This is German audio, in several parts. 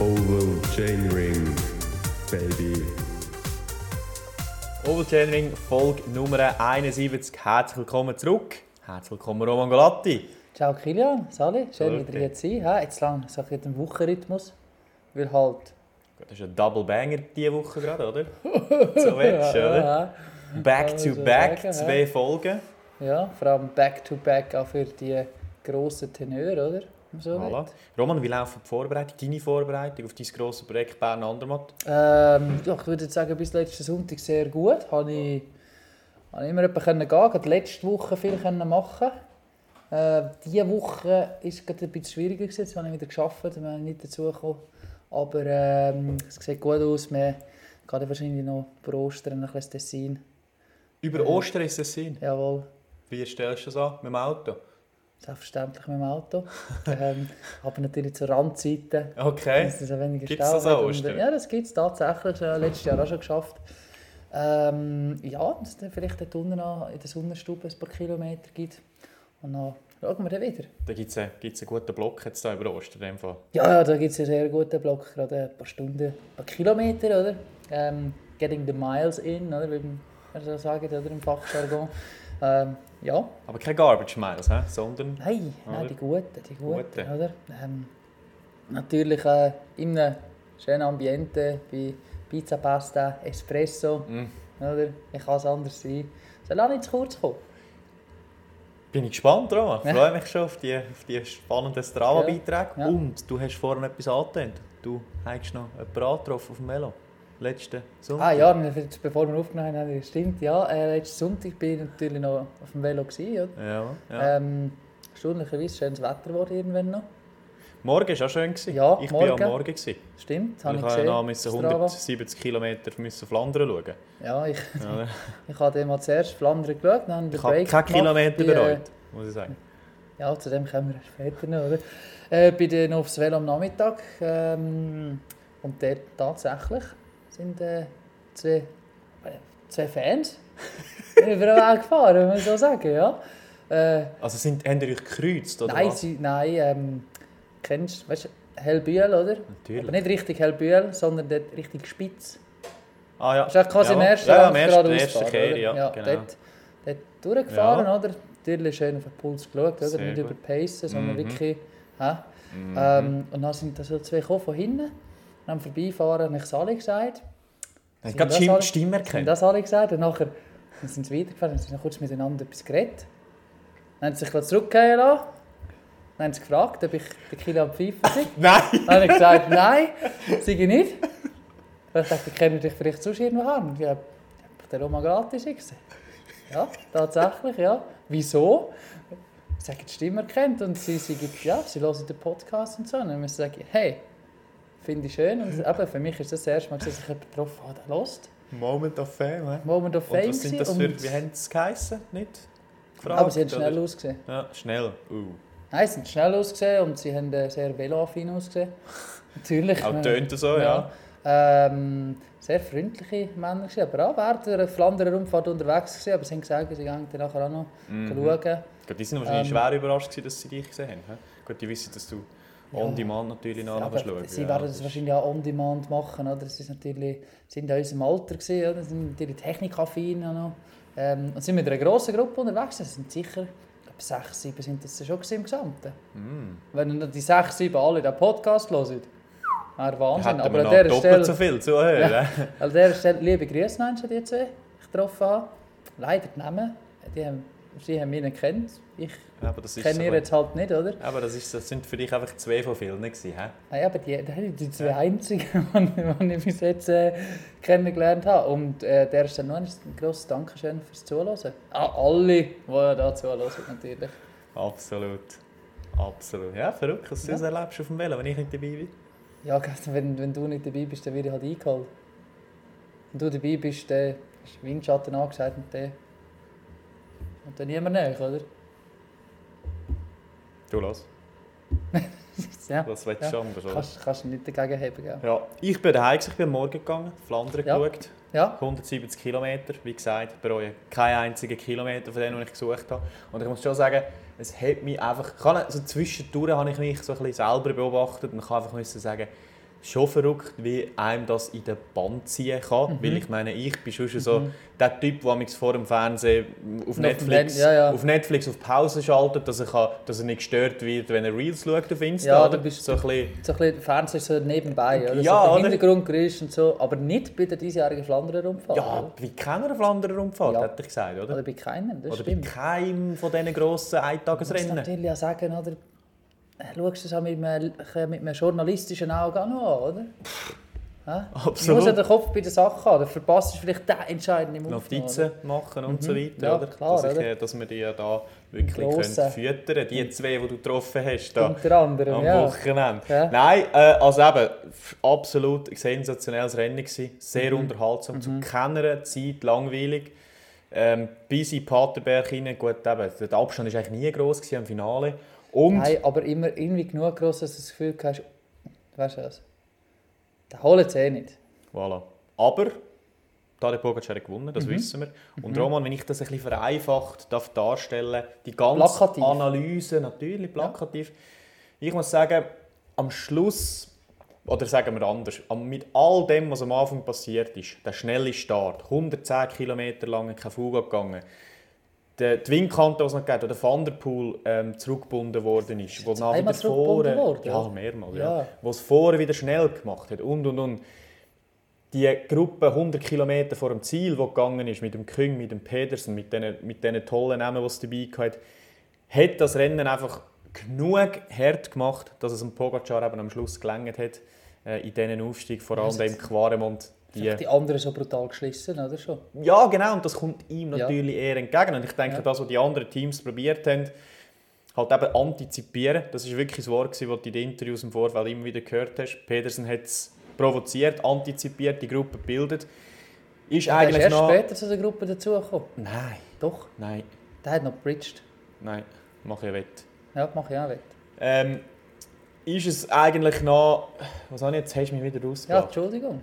Oval Chainring, baby. Oval Chainring, Folge Nummer 71. Herzlich willkommen zurück. Herzlich willkommen Roman Golatti. Ciao Kilian, Sali, schön wieder hier zu sein. Ja, jetzt lang so ein den Wochenrhythmus, weil halt... Das ist ein Double Banger diese Woche gerade, oder? So willst du, oder? Ja, Back to man so back, sagen, zwei ja. Folgen. ja, vor allem back-to-back auch für die grossen Tenöre, oder? So Voilà. Roman, wie läuft die Vorbereitung, deine Vorbereitung auf dein grosses Projekt Bern Andermatt? Ähm, ich würde sagen, bis letzten Sonntag sehr gut. Habe ich, habe ich immer jemanden können gehen, gerade letzte Woche viel können machen. Äh, diese Woche war es gerade ein bisschen schwieriger, gewesen. jetzt habe ich wieder geschafft, wir sind nicht dazu gekommen. Aber ähm, es sieht gut aus, wir gehen wahrscheinlich noch vor Ostern ein bisschen Tessin. Über Ostern ist es Sinn. Jawohl, Wie stellst du das an? Mit dem Auto? Selbstverständlich mit dem Auto. ähm, aber natürlich zur Randzeit. Okay. Dass es weniger Gibt's Stau das und- Ostern? Ja, das gibt es tatsächlich. Ich letztes Jahr auch schon geschafft. Ähm, ja, dass es vielleicht dort unten noch in der Sonnenstube ein paar Kilometer gibt. Und dann schauen wir dann wieder. Da gibt es einen, gibt's einen guten Block jetzt da über Ostern. in dem Fall. Ja, ja da gibt es einen sehr guten Block, gerade ein paar Stunden, ein paar Kilometer, oder? Ähm, getting the miles in, oder? Wie man so sagt, oder? Im Fachjargon. Ähm, ja, Aber kein Garbage Miles, sondern Nein, nein, Oder? die guten, die guten, Gute. oder? Ähm, natürlich äh, in einem schönen Ambiente, bei Pizza, Pasta, Espresso, Mm. oder? Ich kann es anders sein. Soll auch nicht zu kurz kommen. bin ich gespannt, Roman. Ich Ja. freue mich schon auf die, auf die spannenden Strava-Beiträge. Ja. Und du hast vorhin etwas angetönt. Du hast noch jemanden angetroffen auf dem Melo. Letzten Sonntag. Ah ja, bevor wir aufgenommen haben, stimmt, ja, äh, letzten Sonntag bin ich natürlich noch auf dem Velo. Gewesen, oder? Ja, ja. Ähm, erstaunlicherweise schönes Wetter geworden irgendwann noch. Morgen war auch schön. Gewesen. Ja, ich war morgen. am Morgen. Gewesen. Stimmt, Ich habe ich musste gesehen. müssen Strava. 170 Kilometer müssen Flandern schauen. Ja, ich, Ja, ich habe mal zuerst Flandern geschaut, dann ich den habe keinen Kilometer äh, bereut, muss ich sagen. Ja, zu dem kommen wir später noch, oder? Äh, bin dann aufs Velo am Nachmittag ähm, und dort tatsächlich sind äh, zwei, zwei Fans über Weg gefahren, wenn man so sagen, ja. Äh, Also sind, haben euch gekreuzt, oder nein, was? sie, nein, ähm, kennst weißt du, Hellbühl, oder? Aber Natürlich. nicht richtig Hellbühl, sondern dort richtig spitz. Ah ja. Das ist quasi im Ja. ersten ja, geradeaus ersten fahren, Kehr, oder? ja, genau. Dort, dort durchgefahren, Ja. oder? Natürlich schön auf den Puls geschaut, oder? Sehr Nicht gut. überpacen, sondern Mhm. wirklich... Hä? Mhm. Ähm, und dann sind da so zwei gekommen von hinten. Und am Vorbeifahren habe ich es alle gesagt. Gerade das die Stimme Haben erkannt? das alle gesagt. Und nachher dann sind sie weitergefahren und sind noch kurz miteinander etwas geredet. Dann haben sie sich zurückgehen lassen. Dann haben sie gefragt, ob ich den Kilian Pfeiffer sei. Nein! Dann habe ich gesagt, nein, sei ich nicht. Und ich dachte, kennen dich vielleicht sonst irgendwo an? Hab ich den Roma gratis gesehen. Ja, tatsächlich, ja. Wieso? Sie haben die Stimme erkannt und sie sagen, ja, sie hören den Podcast und so. Und dann müssen sie sagen, hey, finde ich schön. Und eben, für mich ist das das erste Mal, dass ich jemanden getroffen habe, der hört. Moment of Fame, hä? Moment of Und Fame was sind das für, wie haben sie es geheissen? Nicht? Gefragt, Aber sie haben schnell oder? ausgesehen. Ja, schnell. Uh. Nein, sie sind schnell ausgesehen und sie haben äh, sehr veloaffin ausgesehen. Natürlich. Auch äh, tönt so, ja. Ähm, sehr freundliche Männer gewesen, aber auch während der Flandern Rundfahrt unterwegs gewesen, aber sie haben gesagt, sie gehen dann nachher auch noch Mhm. schauen. Gut, Die sind wahrscheinlich Ähm, schwer überrascht, gewesen, dass sie dich gesehen haben. Gut, die wissen, dass du Ja. on demand natürlich Ja, nachher aber schauen. sie ja, werden das ist- wahrscheinlich auch on demand machen, oder? Das ist natürlich, sie sind in unserem Alter gewesen, oder? Sie sind natürlich technikaffin. Ähm, und sind mit einer grossen Gruppe unterwegs. Das sind sicher, sechs, sieben sind das schon im Gesamten. Mm. Wenn dann die sechs, sieben alle den Podcast hören, wäre Wahnsinn. Aber an dieser doppelt Stelle... so viel zuhören. Ja. hä? An dieser Stelle liebe Grüße an die zwei, ich getroffen habe. Leider die Namen, die haben, sie haben mich nicht gekannt. Ich kenne ihr jetzt halt nicht, oder? Aber das, ist, das sind für dich einfach zwei von vielen gewesen, hä? Nein, aber die, das sind die zwei einzigen, die ich bis jetzt äh, kennengelernt habe. Und äh, der ist dann noch ein grosses Dankeschön fürs Zuhören. An alle, die da zuhören, natürlich. Absolut. Absolut. Ja, verrückt, dass du das erlebst auf dem Velo, wenn ich nicht dabei bin. Ja, wenn, wenn du nicht dabei bist, dann werde ich halt eingeholt. Wenn du dabei bist, dann ist Windschatten angesagt und dann... Und dann niemand näher, oder? Du los. Ja, Das willst ja. anders, oder? kannst, kannst du nicht dagegen haben, gell? Ja, ich bin daheim, ich bin Morgen gegangen, Flandern Ja. geschaut. Ja, 170 Kilometer, wie gesagt, bereue keinen einzigen Kilometer von denen, die ich gesucht habe. Und ich muss schon sagen, es hat mich einfach, kann, zwischendurch habe ich mich so ein bisschen selber beobachtet und kann einfach müssen sagen, schon verrückt, wie einem das in den Bann ziehen kann. Mhm. Weil ich meine, ich bin schon so der Typ, der mich vor dem Fernsehen auf dem Netflix, Len- ja, ja. auf Netflix auf Pause schaltet, dass er, kann, dass er nicht gestört wird, wenn er Reels schaut auf Insta. Ja, du bist- so ein bisschen, So ein bisschen Fernsehen so nebenbei, oder? Ja, so Hintergrundgeräusch und so, aber nicht bei der diesjährigen Flandern-Rundfahrt. ja, oder? wie keiner Flandern-Rundfahrt, Ja. hätte ich gesagt, oder? Oder bei keinem, das Oder bei stimmt. keinem von diesen grossen Ich muss Eintagesrennen. natürlich auch sagen, oder? Äh, Schaust du es auch mit einem, mit einem journalistischen Auge an, oder? Du Absolut. musst ja den Kopf bei der Sache haben, dann verpasst du vielleicht den entscheidenden Move. Notizen machen und so weiter, Mhm. Ja, oder? klar, dass, ich, oder? äh, dass wir die ja da wirklich können füttern können. Die zwei, die du getroffen hast, da Unter anderem, am ja. Wochenende. Ja. Nein, äh, also eben, absolut sensationelles Rennen gewesen. Sehr Mhm. unterhaltsam, zu keiner Zeit langweilig. Ähm, bis in Paterberg rein, gut, eben, der Abstand war eigentlich nie gross gewesen am Finale. Und Nein, aber immer irgendwie genug groß, dass du das Gefühl hast, weißt du was? Den holen sie eh nicht. Voilà. Aber Tadej Pogacar hat gewonnen, Mhm. das wissen wir. Und Roman, wenn ich das ein bisschen vereinfacht darf darstellen die ganze Plakativ. Analyse, natürlich plakativ. Ich muss sagen, am Schluss, oder sagen wir anders, mit all dem, was am Anfang passiert ist, der schnelle Start, 110 Kilometer lang kein Fuga gegangen, der, die Windkante, die es noch gegeben hat, wo der Van der Poel ähm, zurückgebunden worden ist, wo dann wieder vorne, worden, ja, oder? mehrmals, Ja. ja. wo es vorne wieder schnell gemacht hat und und und die Gruppe 100 Kilometer vor dem Ziel, die gegangen ist, mit dem Küng, mit dem Pedersen, mit diesen, mit diesen tollen Namen, die es dabei hatte, hat das Rennen einfach genug hart gemacht, dass es dem Pogacar eben am Schluss gelangt hat, äh, in diesen Aufstieg, vor allem im Quaremont. Die, Die, anderen so brutal geschlissen, oder schon? ja, genau, und das kommt ihm Ja. natürlich eher entgegen. Und ich denke, Ja. das, was die anderen Teams probiert haben, halt eben antizipieren. Das ist wirklich das Wort, das du in den Interviews im Vorfeld immer wieder gehört hast. Pedersen hat es provoziert, antizipiert, die Gruppe gebildet. Ist ist eigentlich erst noch... später zu der Gruppe dazugekommen. Nein, Doch, nein, der hat noch bridged. nein, mach ich wett. Ja, mache ich auch wett. Ähm, ist es eigentlich noch... Was habe ich jetzt? Hast du mich wieder Ja, rausgebracht? Entschuldigung.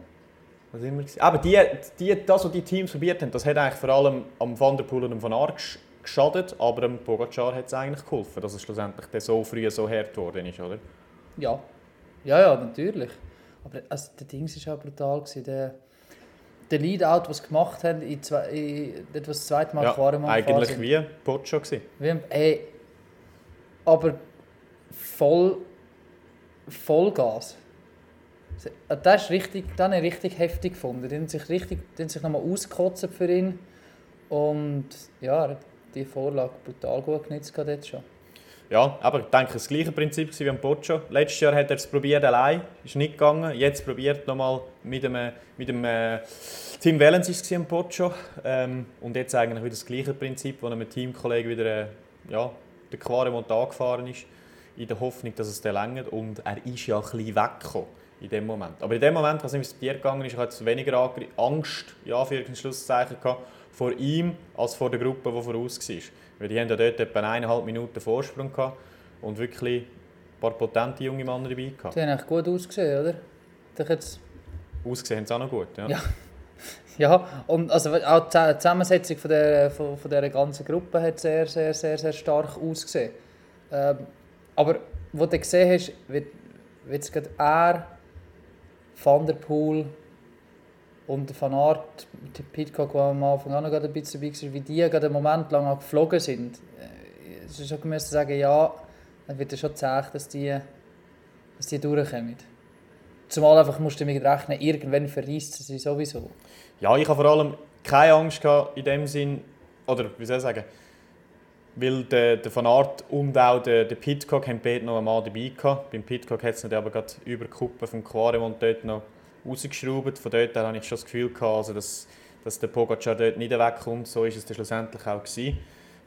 Was immer? Aber die, die, das, was die Teams probiert haben, das hat eigentlich vor allem am Van der Poel und am Van Aert gesch- geschadet, aber am Pogacar hat es eigentlich geholfen, dass es schlussendlich so früh so hart geworden ist, oder? Ja. Ja, ja, natürlich. Aber also, der Dings war auch brutal. Gewesen. Der, der Lead-Out, was sie gemacht haben, in zwei, in, das zweite Mal Ja, gefahren eigentlich wie gewesen. Wie, ein- ey, aber voll Vollgas. Äh, Das ist richtig, das habe ich richtig heftig gefunden. Die haben sich, richtig, die haben sich nochmal ausgekotzt für ihn. Und ja, er hat die Vorlage brutal gut genutzt dort schon. Ja, aber ich denke, das gleiche Prinzip wie am Poggio. Letztes Jahr hat er es probiert allein, ist nicht gegangen. Jetzt probiert nochmal mit dem, mit dem äh, Tim Wellens ist es am. Ähm, und jetzt eigentlich wieder das gleiche Prinzip, wo mit Teamkollegen wieder äh, ja, den Quaremont angefahren ist, in der Hoffnung, dass es dann längert. Und er ist ja ein bisschen weggekommen in dem Moment. Aber in dem Moment, als es dir gegangen ist, ich hatte weniger Angr- Angst, ja, für ein Schlusszeichen gehabt, vor ihm als vor der Gruppe, die voraus war. Weil die haben ja dort etwa eineinhalb Minuten Vorsprung gehabt und wirklich ein paar potente junge Männer dabei gehabt. Die haben echt gut ausgesehen, oder? Ich jetzt, Ausgesehen haben sie auch noch gut, ja. Ja. ja, und also auch die Zusammensetzung von der, von, von dieser ganzen Gruppe hat sehr, sehr, sehr, sehr stark ausgesehen. Ähm, aber wo du gesehen hast, wird, wird er, Van der Poel und Van Aert, Pitcock, der am Anfang auch noch ein bisschen dabei war, wie die gerade einen Moment lang geflogen sind. Äh, Es ist schon müssen sagen, ja, dann wird es schon zäh, dass die, dass die durchkommen. Zumal einfach musst du damit rechnen, irgendwann verreist sie sowieso. Ja, ich habe vor allem keine Angst gehabt in dem Sinn, oder wie soll ich sagen, weil der, der Van Aert und auch der, der Pitcock haben beide noch einmal dabei gehabt. Beim Pitcock hat es aber gerade über die Kuppe vom Quaremont dort noch rausgeschraubt. Von dort her hatte ich schon das Gefühl, gehabt, also dass, dass der Pogacar dort nicht wegkommt. So ist es dann schlussendlich auch gewesen.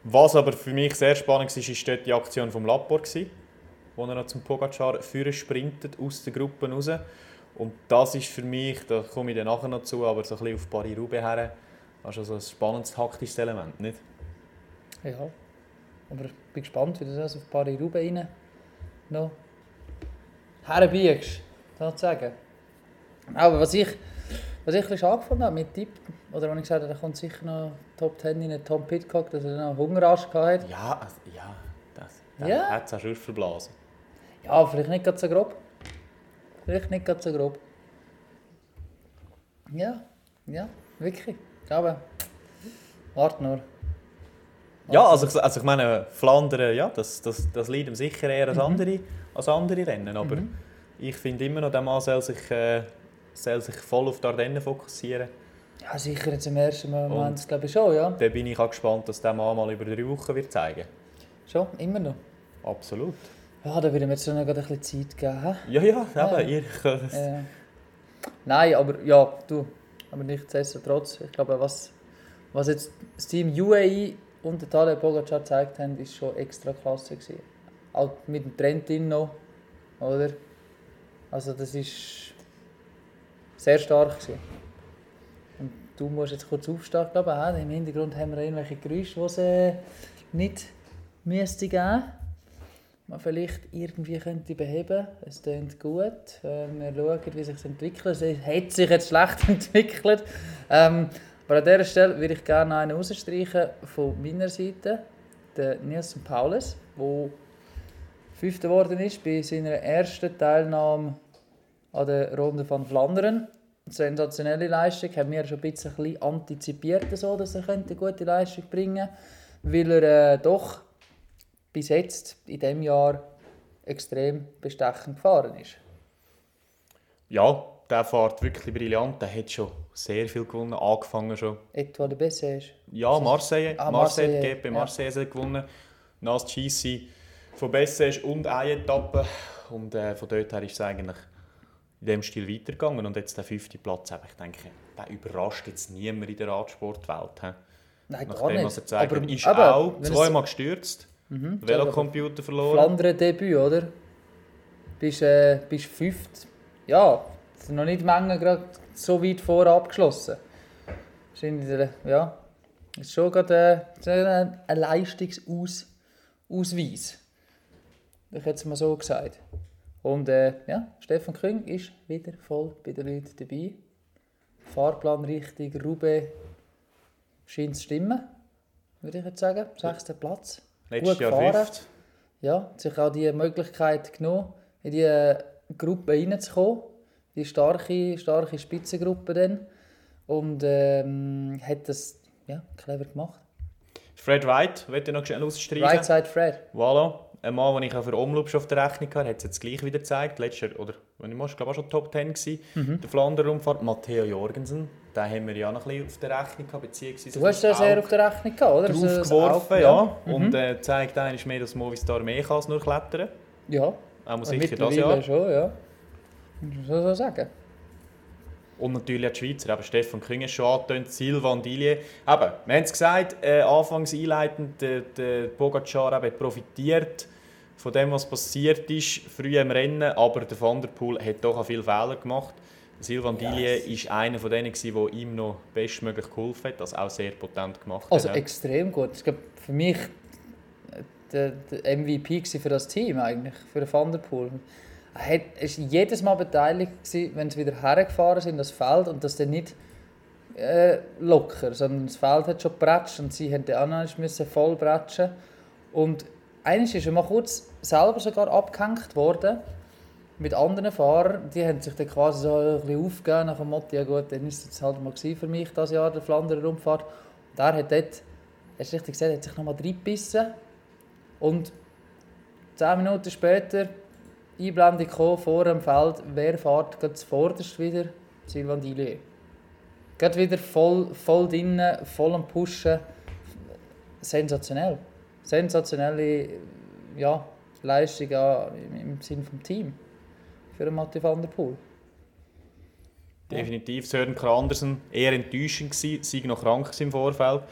Was aber für mich sehr spannend war, ist dort die Aktion vom gewesen, wo er zum Pogacar führen sprintet aus der Gruppe raus. Und das ist für mich, da komme ich dann nachher noch zu, aber so ein bisschen auf Paris-Roubaix her, also so ein spannendes taktisches Element, nicht? Ja. Aber ich bin gespannt, wie du das auf Paris-Roubaix rein noch herbiegst, sozusagen. Aber was ich, was ich ein bisschen schade gefunden habe mit Tipp, oder wenn ich gesagt habe, da kommt sicher noch Top 10 in Tom Pitcock, dass er noch Hungerarsch gehabt hat. Ja, also, ja, das, das Ja? hat es auch schon verblasen. Ja, vielleicht nicht ganz so grob. vielleicht nicht ganz so grob. Ja, ja, wirklich. Aber warte nur. Ja, also, ich- also ich meine, Flandern, ja, das, das, das liegt ihm sicher eher als, andere, als andere Rennen. Aber Mhm. ich finde immer noch, der Mann soll sich, äh, soll sich voll auf die Ardennen fokussieren. Ja, sicher jetzt im ersten Moment, glaube ich schon, ja. Da bin ich auch gespannt, dass der Mann mal über drei Wochen wird zeigen Schon, immer noch. Absolut. Ja, da würde mir jetzt schon noch gerade ein bisschen Zeit geben. hä? Ja, ja, Ja. eben, ihr könnt Äh, nein, aber ja, du. Aber nichtsdestotrotz, ich glaube, was, was jetzt das Team UAE und der Tadej Pogacar gezeigt haben, ist schon extra klasse gewesen. Auch mit dem Trentin noch, oder? Also das ist sehr stark gewesen. Und du musst jetzt kurz aufstehen, glaube ich. Im Hintergrund haben wir irgendwelche Geräusche, die es nicht müsste geben man vielleicht irgendwie könnte beheben. Es klingt gut. Äh, Wir schauen, wie sich entwickelt. Es hat sich jetzt schlecht entwickelt. Ähm, aber an dieser Stelle würde ich gerne einen rausstreichen von meiner Seite. Der Nielsen Paulus, der Fünfter geworden ist bei seiner ersten Teilnahme an der Runde von Flandern. Sensationelle Leistung. Haben wir schon ein bisschen, antizipiert, so, dass er eine gute Leistung bringen könnte, weil er äh, doch bis jetzt in diesem Jahr extrem bestechend gefahren ist. Ja, der fährt wirklich brillant. Der hat schon sehr viel gewonnen, angefangen schon. Etoile de Bessage. Ja, Marseille. Ah, Marseille, Marseille, GP ja. Marseille hat gewonnen. Nas GC von Bessage und eine Etappe. Und äh, von dort her ist es eigentlich in dem Stil weitergegangen. Und jetzt der fünfte Platz, ich denke, der überrascht jetzt niemand in der Radsportwelt. he. Nein, Nach gar nicht. was er gezeigt hat, ist aber auch es- zweimal gestürzt. Mhm, Velocomputer verloren. Flandern-Debüt, oder? Bist, äh, bist fünft. Ja, es sind noch nicht die Menge gerade so weit vor abgeschlossen. In der, ja, ist schon gerade äh, so ein, ein Leistungsausweis. Ich hätte es mal so gesagt. Und äh, ja, Stefan Küng ist wieder voll bei den Leuten dabei. Fahrplan richtig, Roubaix scheint zu stimmen, würde ich jetzt sagen. Sechster Platz. Letztes gut Jahr gefahren. fünft. Ja, hat sich auch die Möglichkeit genommen, in die Gruppe reinzukommen. Die starke, starke Spitzengruppe dann. Und ähm, hat das ja, clever gemacht. Fred Wright, wollte ich noch schnell ausstreichen. Right side Fred. Voilà. Ein Mann, den ich auch für Omloop schon auf der Rechnung hatte, hat es jetzt gleich wieder gezeigt. Letztes Jahr, oder wenn ich mal, ich glaube auch schon Top 10 gewesen. Mhm. Der Flandern-Rundfahrt, Matteo Jorgensen. Den haben wir ja noch ein bisschen auf der Rechnung gehabt, beziehungsweise Du hast ja sehr auf der Rechnung gehabt, oder? Draufgeworfen, Auge, ja. Mhm. Und äh, zeigt eigentlich mehr, dass Movistar mehr kann als nur klettern. Ja, Auch aber sicher das Jahr. schon, ja. Man so sagen. Und natürlich auch die Schweizer, eben Stefan Küng ist schon angetönt, Silvan Dillier. Eben, wir haben es gesagt, äh, anfangs einleitend, der, der Pogacar eben hat profitiert von dem, was passiert ist, früh im Rennen, aber der Van der Poel hat doch auch viele Fehler gemacht. Silvan Dillier war einer von denen, der ihm noch bestmöglich geholfen hat, das auch sehr potent gemacht hat. Also extrem gut. Ich glaube, für mich äh, der, der MVP für das Team eigentlich, für den Van der Poel. Hat- ist jedes Mal beteiligt gewesen, wenn sie wieder hergefahren sind, das Feld, und das dann nicht äh, locker, sondern das Feld hat schon gebratscht und sie mussten auch noch müssen voll bratschen. Und eines ist er mal kurz selber sogar abgehängt worden mit anderen Fahrern. Die haben sich dann quasi so ein bisschen aufgegeben nach dem Motto, ja gut, dann ist es halt mal für mich das Jahr, der Flandern Rundfahrt. Und er hat dort, hast du richtig gesagt, hat sich nochmal reingebissen und zehn Minuten später Einblendung gekommen, vor dem Feld, wer fährt gerade zuvorderst wieder? Sylvain Dillier. Gerade wieder voll, voll drinnen, voll am Pushen. Sensationell. Sensationelle ja, Leistung im, Sinne des Team für Mathieu van der Poel. Definitiv. Sören Andersen eher enttäuschend gewesen, sei noch krank im Vorfeld.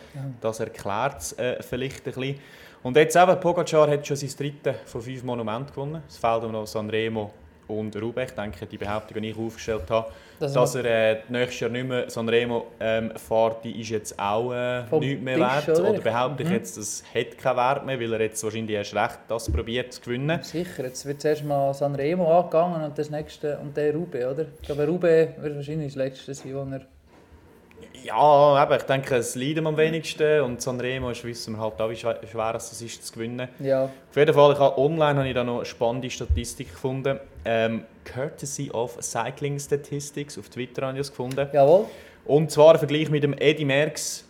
Das erklärt es äh, vielleicht ein bisschen. Und jetzt eben, Pogacar hat schon sein drittes von fünf Monumenten gewonnen. Es fehlt ihm noch Sanremo und Roubaix. Ich denke, die Behauptung, die ich aufgestellt habe, Das dass er äh, nächstes Jahr nicht mehr Sanremo ähm, fährt, die ist jetzt auch äh, nichts mehr Tisch, wert. oder? Oder behaupte ich Mhm. jetzt, es hat keinen Wert mehr, weil er jetzt wahrscheinlich erst recht das probiert zu gewinnen. Sicher, jetzt wird zuerst mal Sanremo angegangen und das nächste und der Roubaix, oder? Ich glaube, Roubaix wird wahrscheinlich das letzte sein, wo er Ja, eben, ich denke, es leiden am wenigsten und Sanremo ist, wissen wir halt auch, wie schwer es ist zu gewinnen. Ja. Auf jeden Fall, ich habe, online habe ich da noch eine spannende Statistik gefunden. Ähm, Courtesy of Cycling Statistics, auf Twitter habe ich das gefunden. Jawohl. Und zwar ein Vergleich mit dem Eddie Merckx,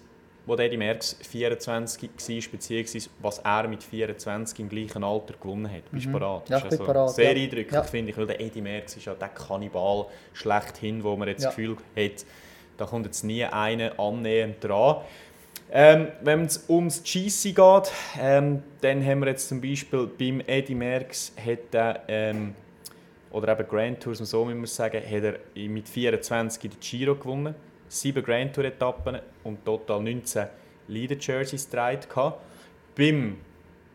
wo Eddie Merckx 24 war, beziehungsweise was er mit 24 im gleichen Alter gewonnen hat. Bist du? Mhm. Ja, Das ich also parat, Sehr ja. eindrücklich, Ja. finde ich, weil der Eddie Merckx ist ja der Kannibal schlechthin, wo man jetzt Ja. das Gefühl hat, da kommt jetzt nie einer annähernd dran. Ähm, wenn es ums GC geht, ähm, dann haben wir jetzt zum Beispiel beim Eddie Merckx hat er, ähm, oder eben Grand Tours, so müssen wir sagen, hat er mit 24 den Giro gewonnen, 7 Grand Tour Etappen und total 19 Leader Jerseys getragen. gehabt. Beim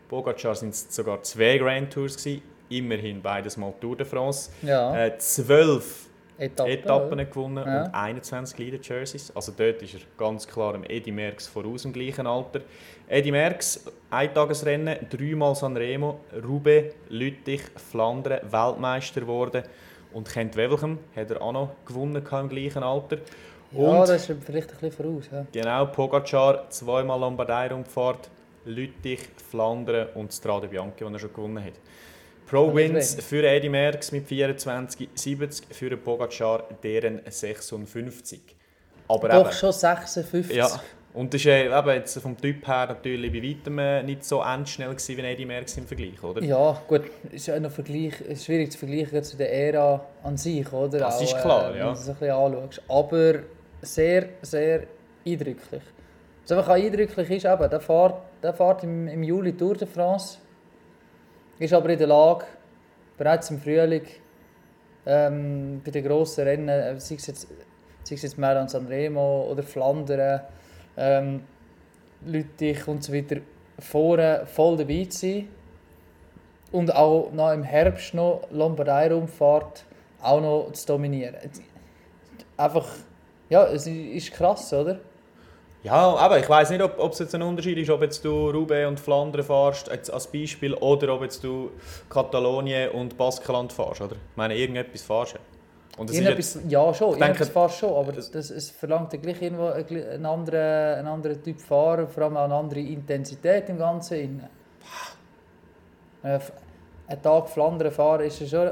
Pogacar sind es sogar zwei Grand Tours gewesen, immerhin beides mal Tour de France. Ja. Äh, 12 Etappen. Etappen gewonnen Ja. und 21 Leader Jerseys. Also dort ist er ganz klar dem Eddie Merckx voraus im gleichen Alter. Eddie Merckx, Eintagesrennen, dreimal Sanremo, Roubaix, Lüttich, Flandern, Weltmeister geworden. Und Kent Wevelgem hat er auch noch gewonnen im gleichen Alter. Ja, Und das ist vielleicht ein bisschen voraus. Ja. genau, Pogacar, zweimal Lombardei-Rundfahrt, Lüttich, Flandern und Strade Bianchi, die er schon gewonnen hat. Pro Das ist Wins wenig. für Eddie Merckx mit 24, 70 für den Pogacar, deren 56. Aber Doch eben, schon 56. ja, und das ist äh, eben jetzt vom Typ her natürlich bei weitem äh, nicht so endschnell gewesen wie Eddie Merckx im Vergleich, oder? Ja, gut, ist ja noch Vergleich, ist schwierig zu vergleichen zu der Ära an sich, oder? Das ist Auch, klar, äh, ja. Wenn du es ein bisschen anschaust. Aber sehr, sehr eindrücklich. Was einfach auch eindrücklich ist, eben, der fährt, der fährt im, im Juli Tour de France, ist aber in der Lage, bereits im Frühling ähm, bei den grossen Rennen, äh, sei es jetzt, sei es jetzt Milan Sanremo oder Flandern, ähm, Lüttich und so weiter, vorne voll dabei zu sein. Und auch noch im Herbst noch Lombardei-Rundfahrt auch noch zu dominieren. Einfach, ja, es ist krass, oder? Ja, aber ich weiß nicht, ob ob es jetzt ein Unterschied ist, ob jetzt du Roubaix und Flandern fährst, jetzt als Beispiel, oder ob jetzt du Katalonien und Baskenland fährst, oder? Ich meine, irgendetwas fährst du. ja. Und das ist jetzt, Irgendetwas, ja, schon, denke- irgendetwas fast schon, aber das, es verlangt ja gleich irgendwo ein einen anderen, einen anderen Typ Fahrer, vor allem auch eine andere Intensität im Ganzen. Äh, Einen Tag Flandern fahren ist ja schon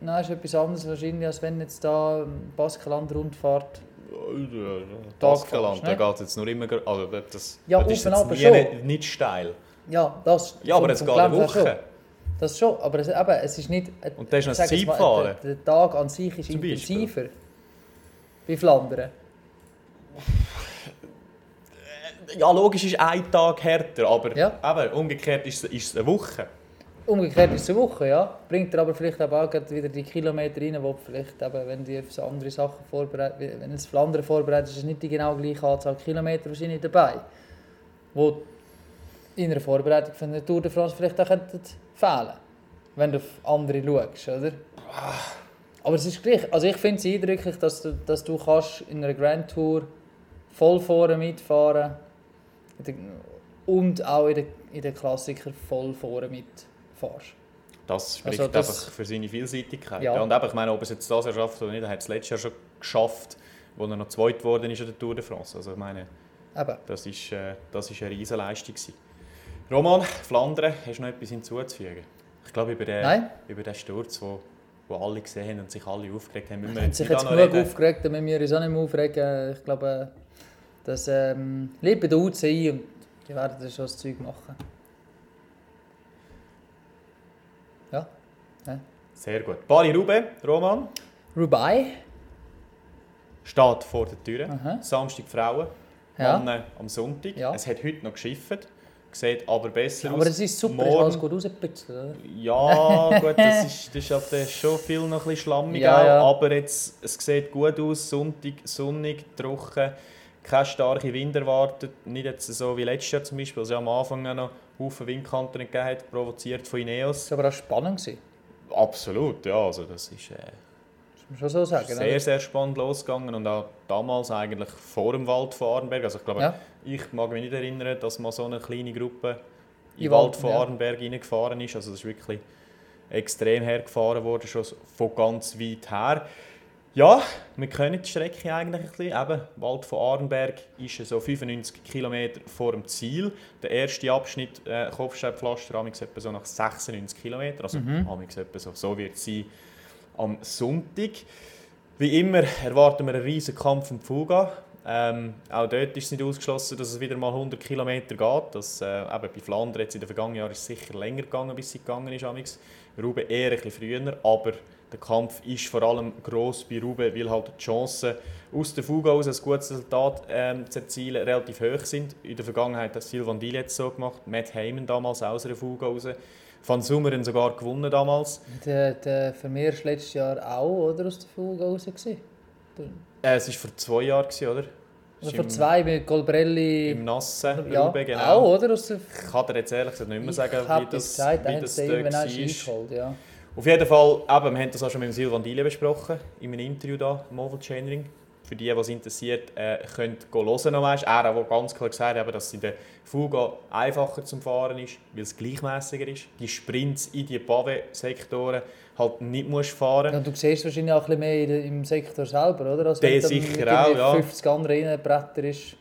nein, ist etwas anderes wahrscheinlich, als wenn jetzt da Baskenland-Rundfahrt... Baskenland, fährst, da ne? geht es jetzt nur immer... Also das, Ja, das ist und jetzt nie schon. nicht, nicht steil. Ja, das... Ja, aber es geht eine Woche. Das schon, aber es, eben, es ist nicht... Und ist ich sage das jetzt mal, Zeitfahren. Der, der Tag an sich ist Zum Beispiel. intensiver. Bei Flandern. Ja, logisch ist ein Tag härter, aber Ja. eben, umgekehrt ist es, ist es eine Woche. Umgekehrt ist es eine Woche, ja. Bringt dir aber vielleicht auch wieder die Kilometer rein, wo vielleicht eben, wenn du auf andere Sachen vorbereitet, wenn das Flandern vorbereitet, ist es nicht die genau gleiche Anzahl Kilometer wahrscheinlich dabei. Wo in einer Vorbereitung von der Tour de France vielleicht auch könnten fehlen wenn du auf andere schaust, oder? Aber es ist gleich. Also ich finde es eindrücklich, dass du, dass du kannst in einer Grand Tour voll vorne mitfahren und auch in den in der Klassiker voll vorne mitfahrst. Das spricht Also das- einfach für seine Vielseitigkeit. Ja. Und eben, ich meine, ob er es jetzt das schafft oder nicht, er hat es letztes Jahr schon geschafft, wo er noch zweit geworden ist an der Tour de France. Also ich meine, Eben. das ist, äh, das ist eine riesen Leistung. gewesen. Roman, Flandern, hast du noch etwas hinzuzufügen? Ich glaube, über den, Nein. über den Sturz, wo, wo alle gesehen haben und sich alle aufgeregt haben, müssen wir jetzt sich jetzt genug reden. aufgeregt, dann müssen wir uns auch nicht mehr aufregen. Ich glaube, das ähm, lebt bei der UCI und die werden das schon das Zeug machen. Ja. Sehr gut. Bali Rube, Roman, Rubai. steht vor der Tür. Aha. Samstag Frauen, Ja. Männer am Sonntag. Ja. Es hat heute noch geschifft, sieht aber besser Aber aus. es ist super, es ist Morgen- alles gut rausgeputzt, oder? Ja, gut, das ist, das ist halt schon viel noch ein bisschen schlammig, Ja, auch, ja. aber jetzt, es sieht gut aus, Sonntag, sonnig, trocken, keine starke Wind erwartet, nicht jetzt so wie letztes Jahr zum Beispiel, als es ja am Anfang noch Haufen Windkanten gegeben hat, provoziert von Ineos. Das war aber auch spannend. Gewesen. Absolut, ja, also das ist äh, Das muss man schon so sagen. sehr, oder? sehr spannend losgegangen und auch damals eigentlich vor dem Wald von Arenberg, also ich glaube, Ja. ich mag mich nicht erinnern, dass mal so eine kleine Gruppe In im Wald von ja. Arenberg reingefahren ist. Also das ist wirklich extrem hergefahren worden, schon von ganz weit her. Ja, wir kennen die Strecke eigentlich ein bisschen. Eben, Wald von Arenberg ist so 95 km vor dem Ziel. Der erste Abschnitt äh, Kopfsteinpflaster amix etwa so nach 96 km. Also Mhm. amix etwa so, so wird es sein am Sonntag. Wie immer erwarten wir einen riesen Kampf um Fuga. Ähm, auch dort ist es nicht ausgeschlossen, dass es wieder mal 100 km geht. Das, äh, eben bei Flandern jetzt in den vergangenen Jahren ist es sicher länger gegangen, bis sie gegangen ist. Ruben eher ein bisschen früher, aber der Kampf ist vor allem gross bei Ruben, weil halt die Chancen aus der Fuga aus ein gutes Resultat ähm, zu erzielen relativ hoch sind. In der Vergangenheit hat Silvan Diel jetzt so gemacht, Matt Heyman damals aus einer Fuga raus. Van Summeren sogar gewonnen damals. Der, der Vermeer war letztes Jahr auch oder, aus der Fuge raus. gewesen. Äh, es war vor zwei Jahren, oder? Ist vor zwei mit Colbrelli. Im Nassen, ja, Ruben, genau. auch, oder? Aus der Ich kann dir jetzt ehrlich gesagt nicht mehr sagen, wie das, gesagt, wie das auch war. ja. Auf jeden Fall, eben, wir haben das auch schon mit Silvan Diele besprochen, in einem Interview da, Oval Chainring. Für die, die es interessiert, äh, könnt hören noch weißt. Er hat auch ganz klar gesagt, eben, dass es in der Fuga einfacher zum Fahren ist, weil es gleichmäßiger ist. Die Sprints in die Pavé-Sektoren halt nicht musst fahren. Ja, du siehst wahrscheinlich auch ein bisschen mehr im Sektor selber, oder? Also Der sicher auch, ja. 50 andere Innenbretter ist.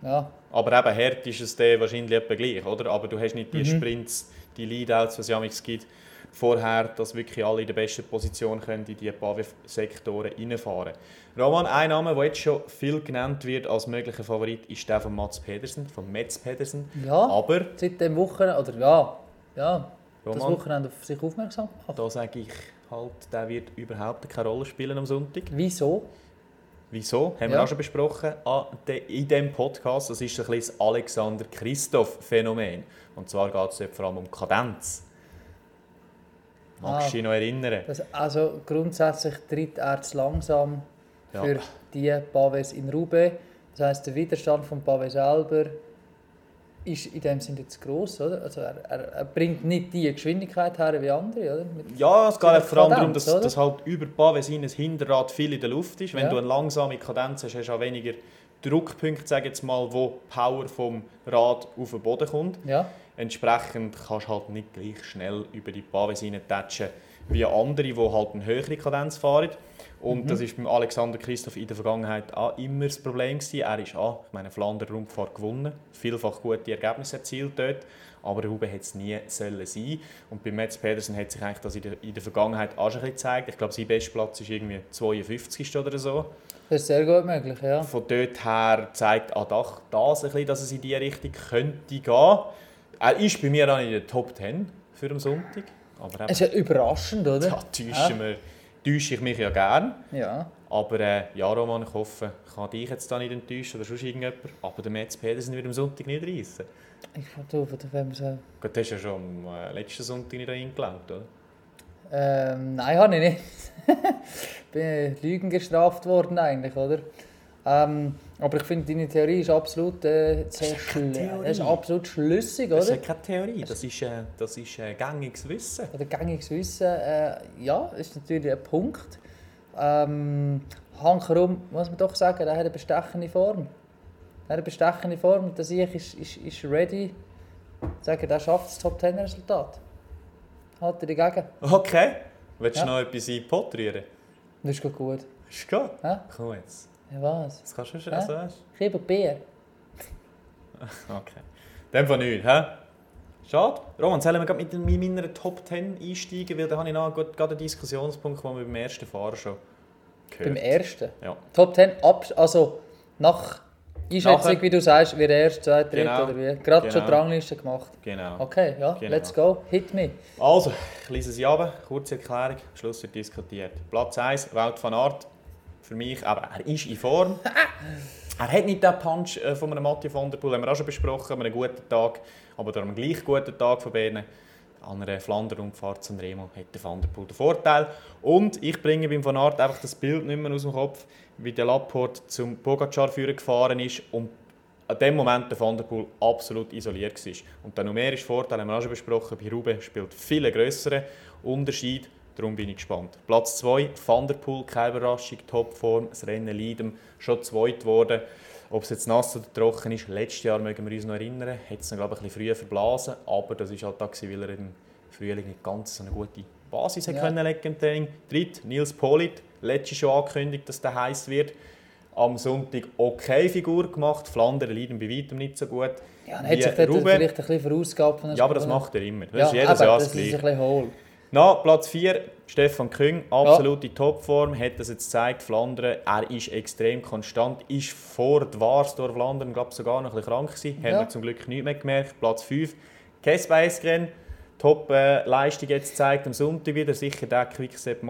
Ja, Aber eben, hart ist es dann wahrscheinlich etwa gleich, oder? Aber du hast nicht die Mhm. Sprints, die Leadouts, was es ja gibt, vorher, dass wirklich alle in der besten Position können in die Pavé-Sektoren reinfahren Roman, ein Name, der jetzt schon viel genannt wird als möglicher Favorit, ist der von Mats Pedersen, von Mats Pedersen. ja Aber, seit dem Wochenende, oder ja, ja das Roman, Wochenende auf sich aufmerksam gemacht. da sage ich halt, der wird überhaupt keine Rolle spielen am Sonntag. Wieso? Wieso? Haben wir Ja. auch schon besprochen de, in diesem Podcast. Das ist ein bisschen das Alexander Christoph-Phänomen. Und zwar geht es vor allem um Kadenz. Magst Ah. du dich noch erinnern? Das, also grundsätzlich tritt er zu langsam Ja. für die Pavés in Roubaix. Das heisst, der Widerstand vom Pavé selber ist in dem Sinne zu gross. Oder? Also er, er, er bringt nicht die Geschwindigkeit her wie andere. Oder? Mit, Ja, es geht vor allem darum, dass, oder? dass halt über Pavesin ein Hinterrad viel in der Luft ist. Wenn Ja. du eine langsame Kadenz hast, hast du auch weniger Druckpunkte, sage jetzt mal, wo Power vom Rad auf den Boden kommt. ja. Entsprechend kannst du halt nicht gleich schnell über die Paves tatschen wie andere, die halt eine höhere Kadenz fahren. Und Mhm. das ist beim Alexander Christoph in der Vergangenheit auch immer das Problem gewesen. Er ist auch, ich meine, Flandern Rundfahrt gewonnen, vielfach gute Ergebnisse erzielt dort, aber Ruben hätte es nie sollen sein. Und bei Mats Pedersen hat sich eigentlich das in der, in der Vergangenheit auch schon ein bisschen gezeigt. Ich glaube, sein Bestplatz ist irgendwie 52. oder so. Das ist sehr gut möglich. Ja. Von dort her zeigt auch das, ein bisschen, dass es in diese Richtung könnte gehen. Er ist bei mir auch in der Top 10 für den Sonntag. Aber Es ist ja überraschend, oder? da täusche, wir, täusche ich mich ja gern. Ja. Aber äh, ja, Roman, ich hoffe, ich kann dich jetzt da nicht enttäuschen oder sonst irgendjemand. Aber der Mats Pedersen wird am Sonntag nicht reissen. Ich glaube, du, wenn man so... Gut, du hast ja schon am äh, letzten Sonntag nicht reingelangt, oder? Ähm, nein, habe ich nicht. bin Lügen gestraft worden eigentlich, oder? Ähm, aber ich finde, deine Theorie ist absolut, äh, sehr das ist absolut schlüssig, Das ist oder? ja keine Theorie, das ist, äh, das ist äh, gängiges Wissen. Oder gängiges Wissen, äh, ja, ist natürlich ein Punkt. Ähm, Hankerum muss man doch sagen, er hat eine bestechende Form. Er hat eine bestechende Form und der Sieg ist, ist, ist ready. Ich sage, er schafft das Top 10 Resultat. Halt er dagegen. Okay. Willst du Ja. noch etwas in den Pott rühren? Das ist gut. gut. Ist gut. Ja? Komm jetzt. Ja, was? Das kannst du schon so weißt Ich gebe Bier. Okay. Dem von nichts, hä? Schade. Roman, sollen wir gerade mit meiner Top 10 einsteigen? Weil da habe ich noch gerade einen Diskussionspunkt, den wir beim ersten Fahrer schon gehört Beim ersten. Ja. Top 10 ab, also nach Einschätzung, wie du sagst, wie der erste, zweite, dritte Genau. oder wie. Gerade schon Genau. die Rangliste gemacht. Genau. Okay, ja, Genau. let's go. Hit me. Also, ich lese sie ab. Kurze Erklärung, Schluss wird diskutiert. Platz 1, Wout van Aert. Für mich, aber er ist in Form. er hat nicht den Punch äh, von einem Mathieu van der Poel, haben wir auch schon besprochen, an einem guten Tag. Aber einem gleich guten Tag von beiden, an einer Flandern-Rundfahrt zu Remo, hat der Van der Poel den Vorteil. Und ich bringe beim Van Aert einfach das Bild nicht mehr aus dem Kopf, wie der Laporte zum Pogacar führen gefahren ist und an dem Moment der Van der Poel absolut isoliert war. Und der numerische Vorteil haben wir auch schon besprochen, bei Ruben spielt viel grösseren Unterschied. Darum bin ich gespannt. Platz 2, Van der Poel, keine Überraschung, Topform, das Rennen Leiden, schon zweit geworden. Ob es jetzt nass oder trocken ist, letztes Jahr mögen wir uns noch erinnern, hat es glaube ich ein bisschen früher verblasen, aber das war halt da, weil er im Frühling nicht ganz so eine gute Basis Ja. können legen im Training. Dritt, Nils Polit, letztes schon angekündigt, dass der heiß wird. Am Sonntag okay Figur gemacht. Flandern leiden bei weitem nicht so gut. Ja, dann hat sich dort vielleicht ein bisschen verausgabt. den Ja, aber das macht er immer. Das ja, ist jedes eben, Jahr das das ist ein Gleiche. bisschen hohl. Na, Platz 4, Stefan Küng, absolute Topform, hat das jetzt gezeigt, Flandern, er ist extrem konstant, ist vor die Warsdorf Flandern, glaube sogar noch ein bisschen krank gewesen, haben Ja. wir zum Glück nicht mehr gemerkt. Platz 5, Kesba Eskren, top äh, jetzt gezeigt, am Sonntag wieder, sicher der dem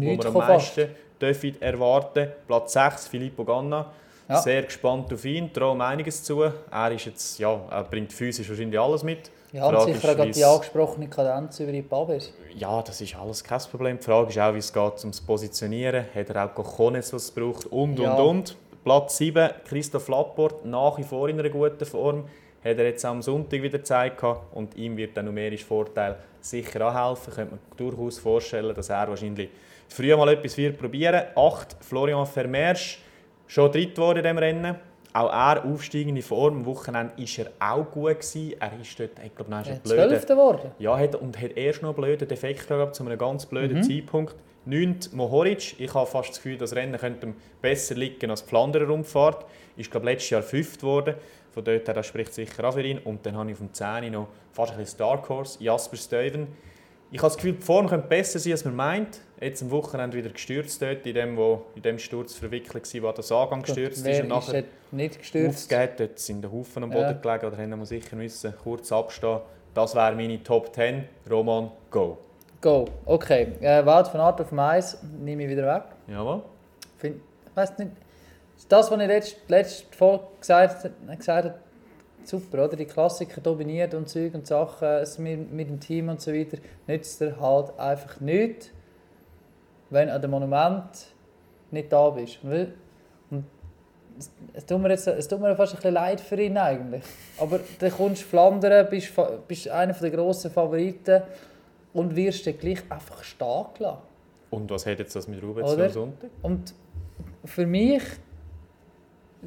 wo Nichts wir am meisten dürfen erwarten. Platz 6, Filippo Ganna, Ja. sehr gespannt auf ihn, traue einiges zu. Er ist jetzt, ja, er bringt physisch wahrscheinlich alles mit. Ja, und sicher ist, gerade die angesprochene Kadenz über die Pabes. ja, das ist alles kein Problem. Die Frage ist auch, wie es geht, um das Positionieren. Hat er auch Cojones, was es braucht? Und, Ja. und, und. Platz 7, Christoph Lapport, nach wie vor in einer guten Form. Hat er jetzt am Sonntag wieder gezeigt. gehabt. Und ihm wird der numerische Vorteil sicher anhelfen. Könnte man durchaus vorstellen, dass er wahrscheinlich früher mal etwas wird probieren. 8, Florian Vermeersch, schon dritt geworden in diesem Rennen. Auch er aufsteigende Form. Am Wochenende war er auch gut. Gewesen. Er ist dort, ich glaube, nein, ist. Zwölfter geworden. Ja, hat, und hat erst noch einen blöden Defekt gehabt, zu einem ganz blöden Zeitpunkt. 9. Mohoric. Ich habe fast das Gefühl, das Rennen könnte ihm besser liegen als die Flanderer Rundfahrt. Ist, glaube letztes Jahr 5. geworden. Von dort her, das spricht sicher auch für ihn. Und dann habe ich auf dem 10. noch fast ein bisschen Dark Horse, Jasper Stuyven. Ich habe das Gefühl, die Form könnte besser sein, als man meint. Jetzt am Wochenende wieder gestürzt dort, in dem, wo in dem Sturz verwickelt war, wo der Sagan gestürzt ist. Wer Und ist nachher dort nicht gestürzt? aufgegeben. Dort sind der Haufen am Boden Ja. gelegen oder haben wir sicher müssen kurz abstehen. Das wäre meine Top 10. Roman, go. Go. Okay. Äh, Wout von Art auf dem Eis nehme ich wieder weg. Jawohl. Find, ich weiß nicht. Das, was ich letzte, letzte Folge gesagt, gesagt habe, super, oder? Die Klassiker dominiert und Zeug und Sachen, es mit, mit dem Team und so weiter, nützt er halt einfach nichts, wenn an dem Monument nicht da bist. Und es, es, tut mir jetzt, es tut mir fast ein bisschen leid für ihn eigentlich. Aber dann kommst du Flandern, bist, bist einer der grossen Favoriten und wirst dann gleich einfach stehen gelassen. Und was hat jetzt das mit Ruben zu Sonntag? Und für mich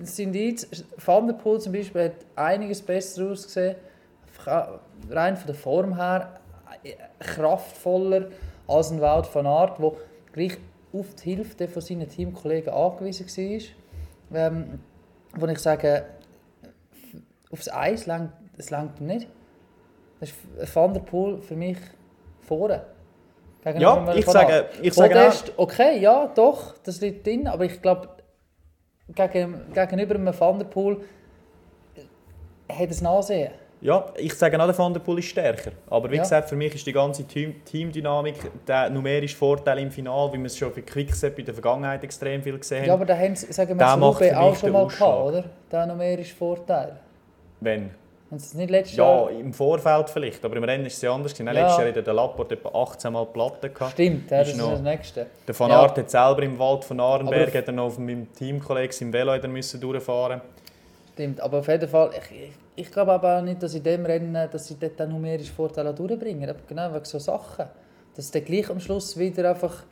sind jetzt, Van der Poel zum Beispiel hat einiges besser ausgesehen, rein von der Form her äh, kraftvoller als ein Wout van Aert, der gleich auf die Hilfe von seinen Teamkollegen angewiesen war. Ähm, wo ich sage, aufs Eis langt es langt nicht. Das ist Van der Poel für mich vorne. Gegenüber Ja, ich sage, ich sage auch, Podest, okay, ja, doch, das liegt drin, aber ich glaube, gegen, gegenüber einem Van der Poel hat es Ansehen. ja, ich sage auch, der Van der Poel ist stärker. Aber wie Ja. gesagt, für mich ist die ganze Team Teamdynamik, der numerische Vorteil im Finale, wie wir es schon für Quickstep in der Vergangenheit extrem viel gesehen haben. Ja, aber da haben sie, sagen wir, das auch schon mal gehabt, oder? Der numerische Vorteil. Wenn? Haben sie es nicht letztes Ja, Jahr... im Vorfeld vielleicht, aber im Rennen ist es ja anders. Ja. Letztes Jahr hat der Lapport etwa 18 Mal Platte gehabt. Stimmt, ja, Ist das ist noch- das Nächste. Der Van Ja. Aert hat selber im Wald von Arenberg hat er noch auf meinem Teamkollegen im Velo hat er müssen durchfahren. Stimmt, aber auf jeden Fall, ich, ich, ich glaube aber auch nicht, dass in dem Rennen, dass sie dort den numerischen Vorteil durchbringen. Aber genau wegen so Sachen. Dass dann gleich am Schluss wieder einfach,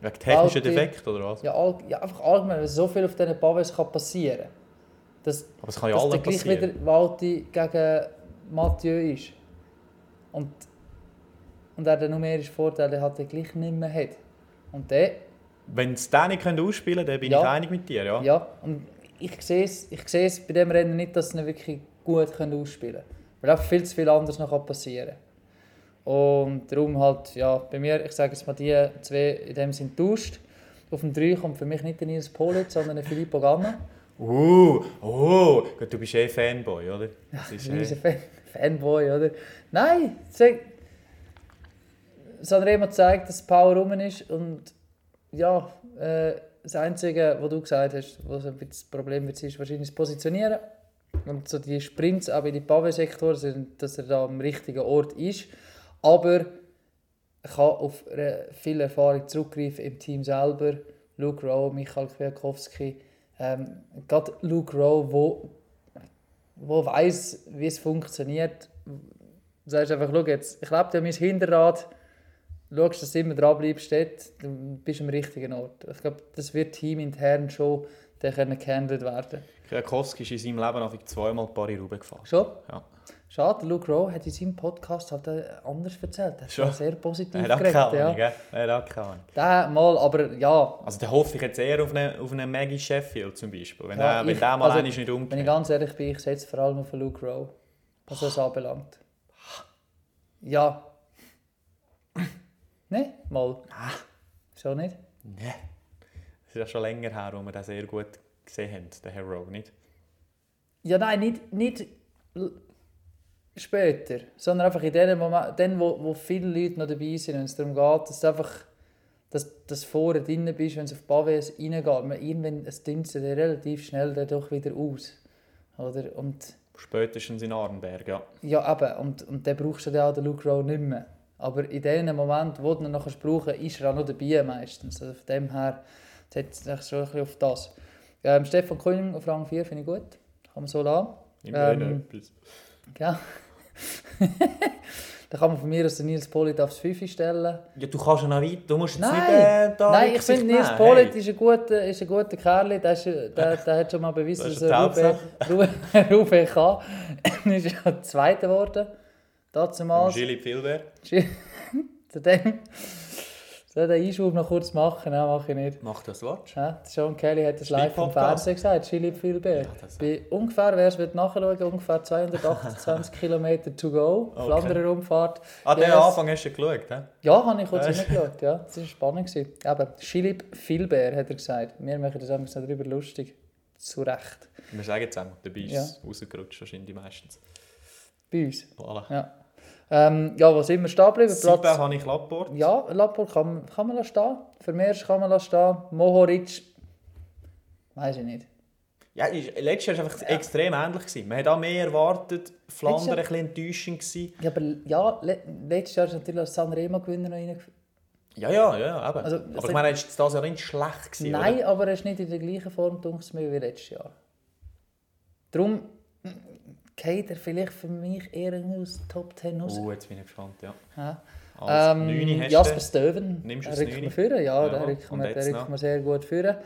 Wegen technischen Defekt oder was? ja, all, ja einfach allgemein, weil so viel auf diesen kann passieren kann. Dass, Aber es kann ja dass dann gleich wieder Walti gegen Mathieu ist. Und, und er den numerischen Vorteil den halt dann gleich nicht mehr hat. Und der, Wenn sie den nicht ausspielen dann bin Ja. ich einig mit dir. Ja. ja, und ich sehe es, ich sehe es bei dem Rennen nicht, dass sie ihn wirklich gut können ausspielen können. Weil einfach viel zu viel anderes noch passieren kann. Und darum halt, ja, bei mir, ich sage jetzt mal, die zwei in dem sind tauscht. Auf dem 3 kommt für mich nicht der Nils Politz, sondern der Filippo Ganna. Oh, gut, du bist eh Fanboy, oder? Das ist, Ein riesen eh, Fan Fanboy, oder? Nein, Sanremo zeigt, dass Power rum ist und ja, äh, das Einzige, was du gesagt hast, was ein bisschen das Problem wird, ist wahrscheinlich das Positionieren und so die Sprints auch bei den Pavé-Sektor, dass er da am richtigen Ort ist, aber ich kann auf viel Erfahrung zurückgreifen im Team selber, Luke Rowe, Michael Kwiatkowski, ähm, gerade Luke Rowe, wo wo weiß, wie es funktioniert. Du sagst einfach, schau jetzt, ich glaube, du mein Hinterrad, schaust, dass du immer dran bleibst, dort, du bist am richtigen Ort. Ich glaube, das wird teamintern schon dann gehandelt werden. Kwiatkowski ist in seinem Leben zweimal Paris Roubaix gefahren. Schon? Ja. Schade, Luke Rowe hat in seinem Podcast halt anders erzählt. Er hat Schon. sehr positiv Er geredet. keine Ja. Ahnung? Er hat keine Ahnung. Der mal, aber ja, Also da hoffe ich jetzt eher auf einen, auf einen Maggie Sheffield zum Beispiel. Wenn, Ja, der, wenn ich- der mal also, nicht wenn ich umgeht. ganz ehrlich bin, ich setze vor allem auf Luke Rowe, was das anbelangt. Ja. Ne? Mal. Wieso nicht? Nee. Das ist ja schon länger her, wo wir den sehr gut gesehen haben, den Herr Rowe, nicht? Ja, nein, nicht, nicht später, sondern einfach in dem Moment, dann, wo, wo viele Leute noch dabei sind, wenn es darum geht, dass du einfach dass, dass du vorne drin bist, wenn es auf die Bavis reingeht. Man, irgendwann dünnt sich dann relativ schnell dann doch wieder aus. Oder? Und Spätestens in Arnberg, ja. ja, eben, und, und dann brauchst du dann auch den Luke Rowe nicht mehr. Aber in dem Moment, wo du ihn noch brauchen kannst, ist er auch noch dabei meistens. Also von dem her setzt sich schon ein bisschen auf das. Ähm, Stefan König auf Rang 4 finde ich gut. Kann man so lassen. Immerhin Ähm, etwas. Ja. da kann man von mir aus den Nils Polit aufs 5 stellen. Ja, du kannst ja noch weiter. Du musst jetzt Nein, nicht äh, da Nein ich finde Nils. Polit Hey. ist ein guter, ist ein guter Kerl. Der, ist, der, der hat schon mal bewiesen, Das dass er Rufe, kann. Er ist ja Zweiter geworden. Dazumals. Gilly Filber. Zu dem. Soll den Einschub noch kurz machen? Nein, mache ich nicht. Mach das Watch. Ja, der Sean Kelly hat das live im. Fernsehen gesagt, Chili. Ja, das- Bei ungefähr, wer es nachschauen, ungefähr 228 Kilometer to go, Okay. Flanderer Umfahrt. Ah, den Yes. Anfang hast du geschaut, he? Ja, habe ich kurz Äh. hineingeschaut, ja. Das war spannend. gewesen. Eben, Philbert hat er gesagt. Wir machen das einfach darüber lustig. Zu Recht. Wir sagen jetzt einmal, dabei ist Ja. es rausgerutscht, wahrscheinlich meistens. Bei uns. Voilà. Ja. Ähm, ja, wo sind wir stehen geblieben? Sieben Platz... habe ich Lapport. Ja, Lappol kann, kann man stehen. Vermeersch kann man stehen. Mohoric... Weiß ich nicht. Ja, ist, letztes Jahr war es einfach extrem ähnlich. Gewesen. Man hat auch mehr erwartet. Flandern Letztes ein bisschen enttäuschend. Gewesen. Ja, aber ja, le letztes Jahr ist natürlich als Sanremo-Gewinner noch reingeführt. Ja, ja, ja, eben. Also, Aber ich meine, ist das Jahr nicht schlecht gewesen, Nein, Oder? aber er ist nicht in der gleichen Form dunkel wie letztes Jahr. Darum geht er vielleicht für mich eher aus Top 10 raus. Oh, jetzt bin ich gespannt, ja. Ja. Als Ähm, Jasper das rückt mir führen, ja, Ja, der rückt mir, rückt mir sehr gut führen.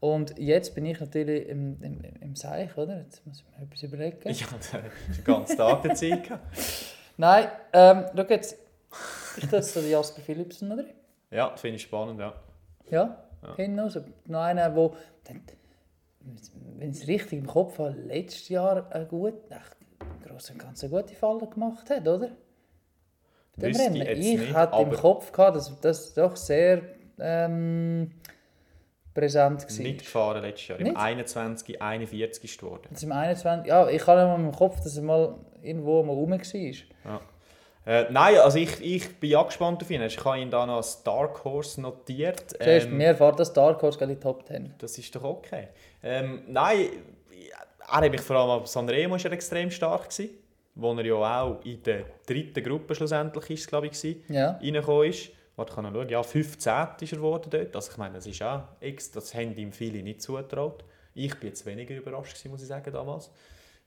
Und jetzt bin ich natürlich im, im, im Seich, oder? Jetzt muss ich mir etwas überlegen. Ja, der hat den ganzen Tag der Zeit. Nein, ähm, schau jetzt. Ich tue jetzt den Jasper Philipsen drin. Ja, finde ich spannend, ja. Ja, Ja. hinten raus. Noch einer, der, wenn ich es richtig im Kopf habe, letztes Jahr eine gut, im Ganzen eine gute Falle gemacht hat, oder? Dem ich Rennen. Ich nicht, hatte im Kopf, gehabt, dass das doch sehr ähm, präsent war. Nicht gefahren letztes Jahr. Im Nicht? 21, 41 ist geworden. Jetzt im 21. Ja, ich habe noch im Kopf, dass er mal irgendwo mal rum war. Ja. Äh, nein, also ich, ich bin ja gespannt auf ihn. Ich habe ihn da noch als Dark Horse notiert. Zuerst Ähm, mir fährt das Dark Horse in die Top 10. Das ist doch okay. Ähm, nein, er hat mich vor allem auf Sanremo ist er extrem stark gewesen, wo er ja auch in der dritten Gruppe schlussendlich ist, glaube ich, gewesen, Ja. reingekommen ist. Warte, kann ich schauen. Ja, 15 ist er geworden dort. Also ich meine, das ist auch das haben ihm viele nicht zugetraut. Ich bin jetzt weniger überrascht gewesen, muss ich sagen, damals.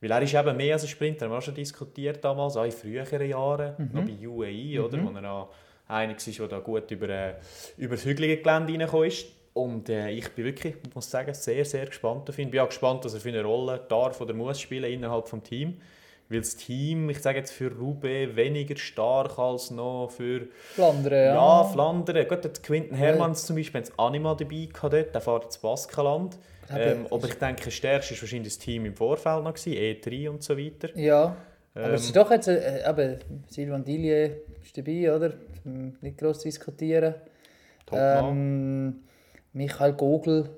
Weil er ist eben mehr als ein Sprinter, haben wir auch schon diskutiert damals, auch in früheren Jahren, noch bei UAE, oder, wo er auch einer war, der da gut über, äh, über das hügelige Gelände reingekommen ist. Und äh, ich bin wirklich, ich muss sagen, sehr, sehr gespannt auf ihn. Ich bin auch gespannt, dass er für eine Rolle darf oder muss spielen innerhalb des Teams. Weil das Team, ich sage jetzt für Roubaix, weniger stark als noch für Flandern, ja, ja. Flandern. Gut, der Quinten Hermanns zum Beispiel, haben Anima dabei gehabt dort, der fährt ins Baskenland. Aber Ähm, aber ich denke, das stärkste war wahrscheinlich das Team im Vorfeld noch, gewesen, E3 und so weiter. Ja, aber Ähm, es ist doch jetzt, äh, eben, Silvan Dillier ist dabei, oder? Nicht gross diskutieren. Topmann. Ähm, Michael Gogel,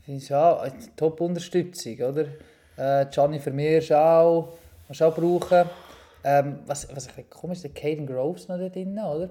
finde ich ja, Top-Unterstützung, oder? Äh, Gianni Vermeer ist auch, kannst du auch brauchen. Ähm, was, was ich finde komisch ist, der Caden Groves noch da drin, oder?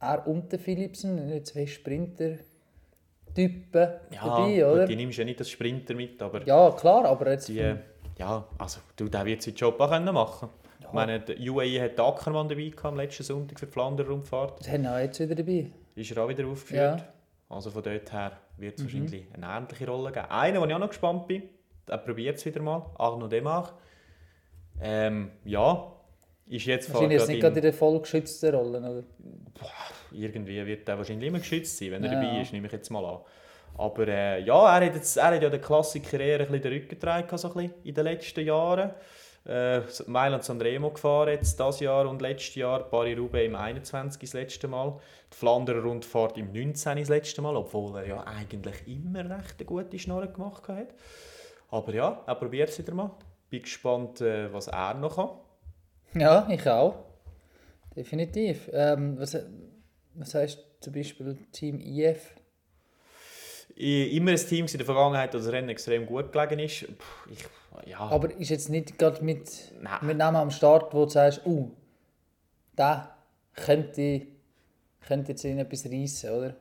Er und der Philipsen, nicht zwei Sprinter-Typen ja, dabei, oder? gut, die nimmst ja nicht als Sprinter mit, aber Ja, klar, aber jetzt... die, ja, also du, der wird seinen Job auch können machen Ich meine, der UAE hat den Ackermann dabei gehabt, am letzten Sonntag für die Flandern-Rundfahrt. Das haben wir auch jetzt wieder dabei. Ist er auch wieder aufgeführt. Ja. Also von dort her wird Mhm. es wahrscheinlich eine ähnliche Rolle geben. Einer, wo ich auch noch gespannt bin, der probiert es wieder mal, Arno Demach. Ähm, ja, ist jetzt Wahrscheinlich jetzt gerade nicht in- gerade in der voll geschützten Rolle, oder? Irgendwie wird er wahrscheinlich immer geschützt sein, wenn er Ja. dabei ist, nehme ich jetzt mal an. Aber äh, ja, er hat, jetzt, er hat ja den Klassiker eher ein bisschen den Rücken getragen, so ein bisschen in den letzten Jahren. Äh, Mailand Sanremo gefahren jetzt das Jahr und letztes Jahr. Paris-Roubaix im 21. das letzte Mal. Die Flandern Rundfahrt im 19. das letzte Mal, obwohl er ja eigentlich immer recht eine gute Schnorre gemacht hat. Aber ja, er probiert es wieder mal. Bin gespannt, äh, was er noch kann. Ja, ich auch. Definitiv. Ähm, was, was heißt zum Beispiel Team IF? I- Immer ein Team in der Vergangenheit, das Rennen extrem gut gelegen ist. Puh, ich, ja, Aber ist jetzt nicht gerade mit, Nein. mit Namen am Start, wo du sagst, uh, da könnte, könnte jetzt in etwas reissen, oder?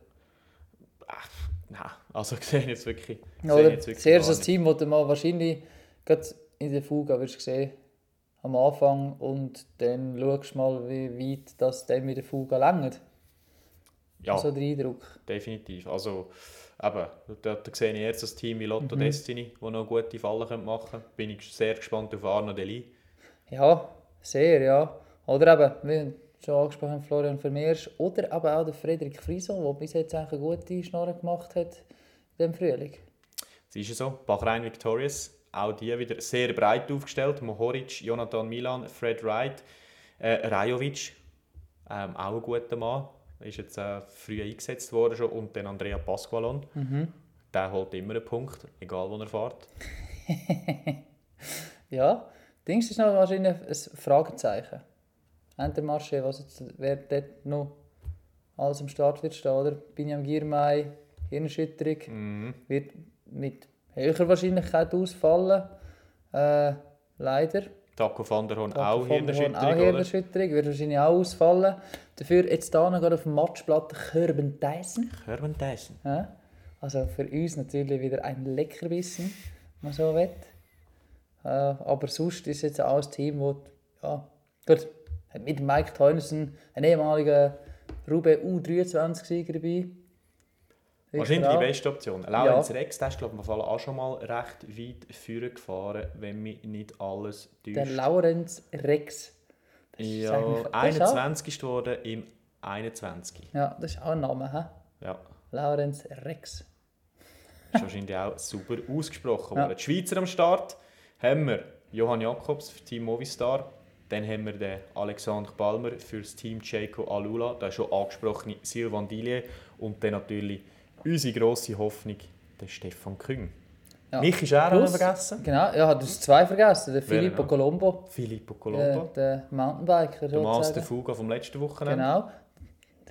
nein, also sehe jetzt wirklich, sehe Oder jetzt wirklich zuerst gar das Team, das du mal wahrscheinlich gerade in der Fuga wirst sehen am Anfang und dann schaust du mal, wie weit das dann mit der Fuga längert. Ja, So der Eindruck. definitiv. Also, eben, da sehe ich jetzt das Team wie Lotto Mhm. Destiny, das noch gute Fallen machen können. Bin ich sehr gespannt auf Arno Deli. Ja, sehr, ja. Oder eben, wie schon angesprochen, Florian Vermeers oder aber auch der Frederik Frison, der bis jetzt eigentlich eine gute Schnorre gemacht hat in diesem Frühling. Es ist ja so, Bahrain Victorious, auch die wieder sehr breit aufgestellt. Mohoric, Jonathan Milan, Fred Wright, äh, Rajovic, ähm, auch ein guter Mann. Ist jetzt äh, früh eingesetzt worden schon. Und dann Andrea Pasqualon. Der holt immer einen Punkt, egal wo er fährt. Ja, Dings ist noch wahrscheinlich ein Fragezeichen. Entermarsche, was jetzt, wer dort noch alles am Start wird stehen, oder? Binyam Girmay, Hirnerschütterung, Mhm. wird mit höherer Wahrscheinlichkeit ausfallen. Äh, leider. Taco van der Horn Taco auch Hirnerschütterung, Auch? Hirnerschütterung, wird wahrscheinlich auch ausfallen. Dafür jetzt hier noch auf dem Matchblatt Körben Tyson. Herman Tyson. Ja? Also für uns natürlich wieder ein Leckerbissen, wenn man so will. Äh, aber sonst ist jetzt auch ein Team, das ja, gut, mit Mike Teunissen einen ehemaligen Roubaix U23-Sieger dabei. Wahrscheinlich die beste Option. Laurenz Rex, der ist glaube ich auch schon mal recht weit vorne gefahren, wenn mich nicht alles Der täuscht. Laurenz Rex. Das ist Ja, eigentlich- das ist auch- 21 geworden im 21. Ja, das ist auch ein Name, hä? Ja, Laurenz Rex. ist wahrscheinlich auch super ausgesprochen Ja. worden. Die Schweizer am Start haben wir Johann Jakobs für Team Movistar. Dann haben wir den Alexander Balmer für das Team Checo Alula. Der schon angesprochene Sylvain Dillier. Und dann natürlich unsere grosse Hoffnung, der Stefan Küng. Ja. Mich ist er auch noch Plus- vergessen. Genau, ja, du hast zwei vergessen. Der Filippo noch? Colombo, Filippo der, Colombo. der Mountainbiker der Master. Fuga vom letzten Wochenende. Genau.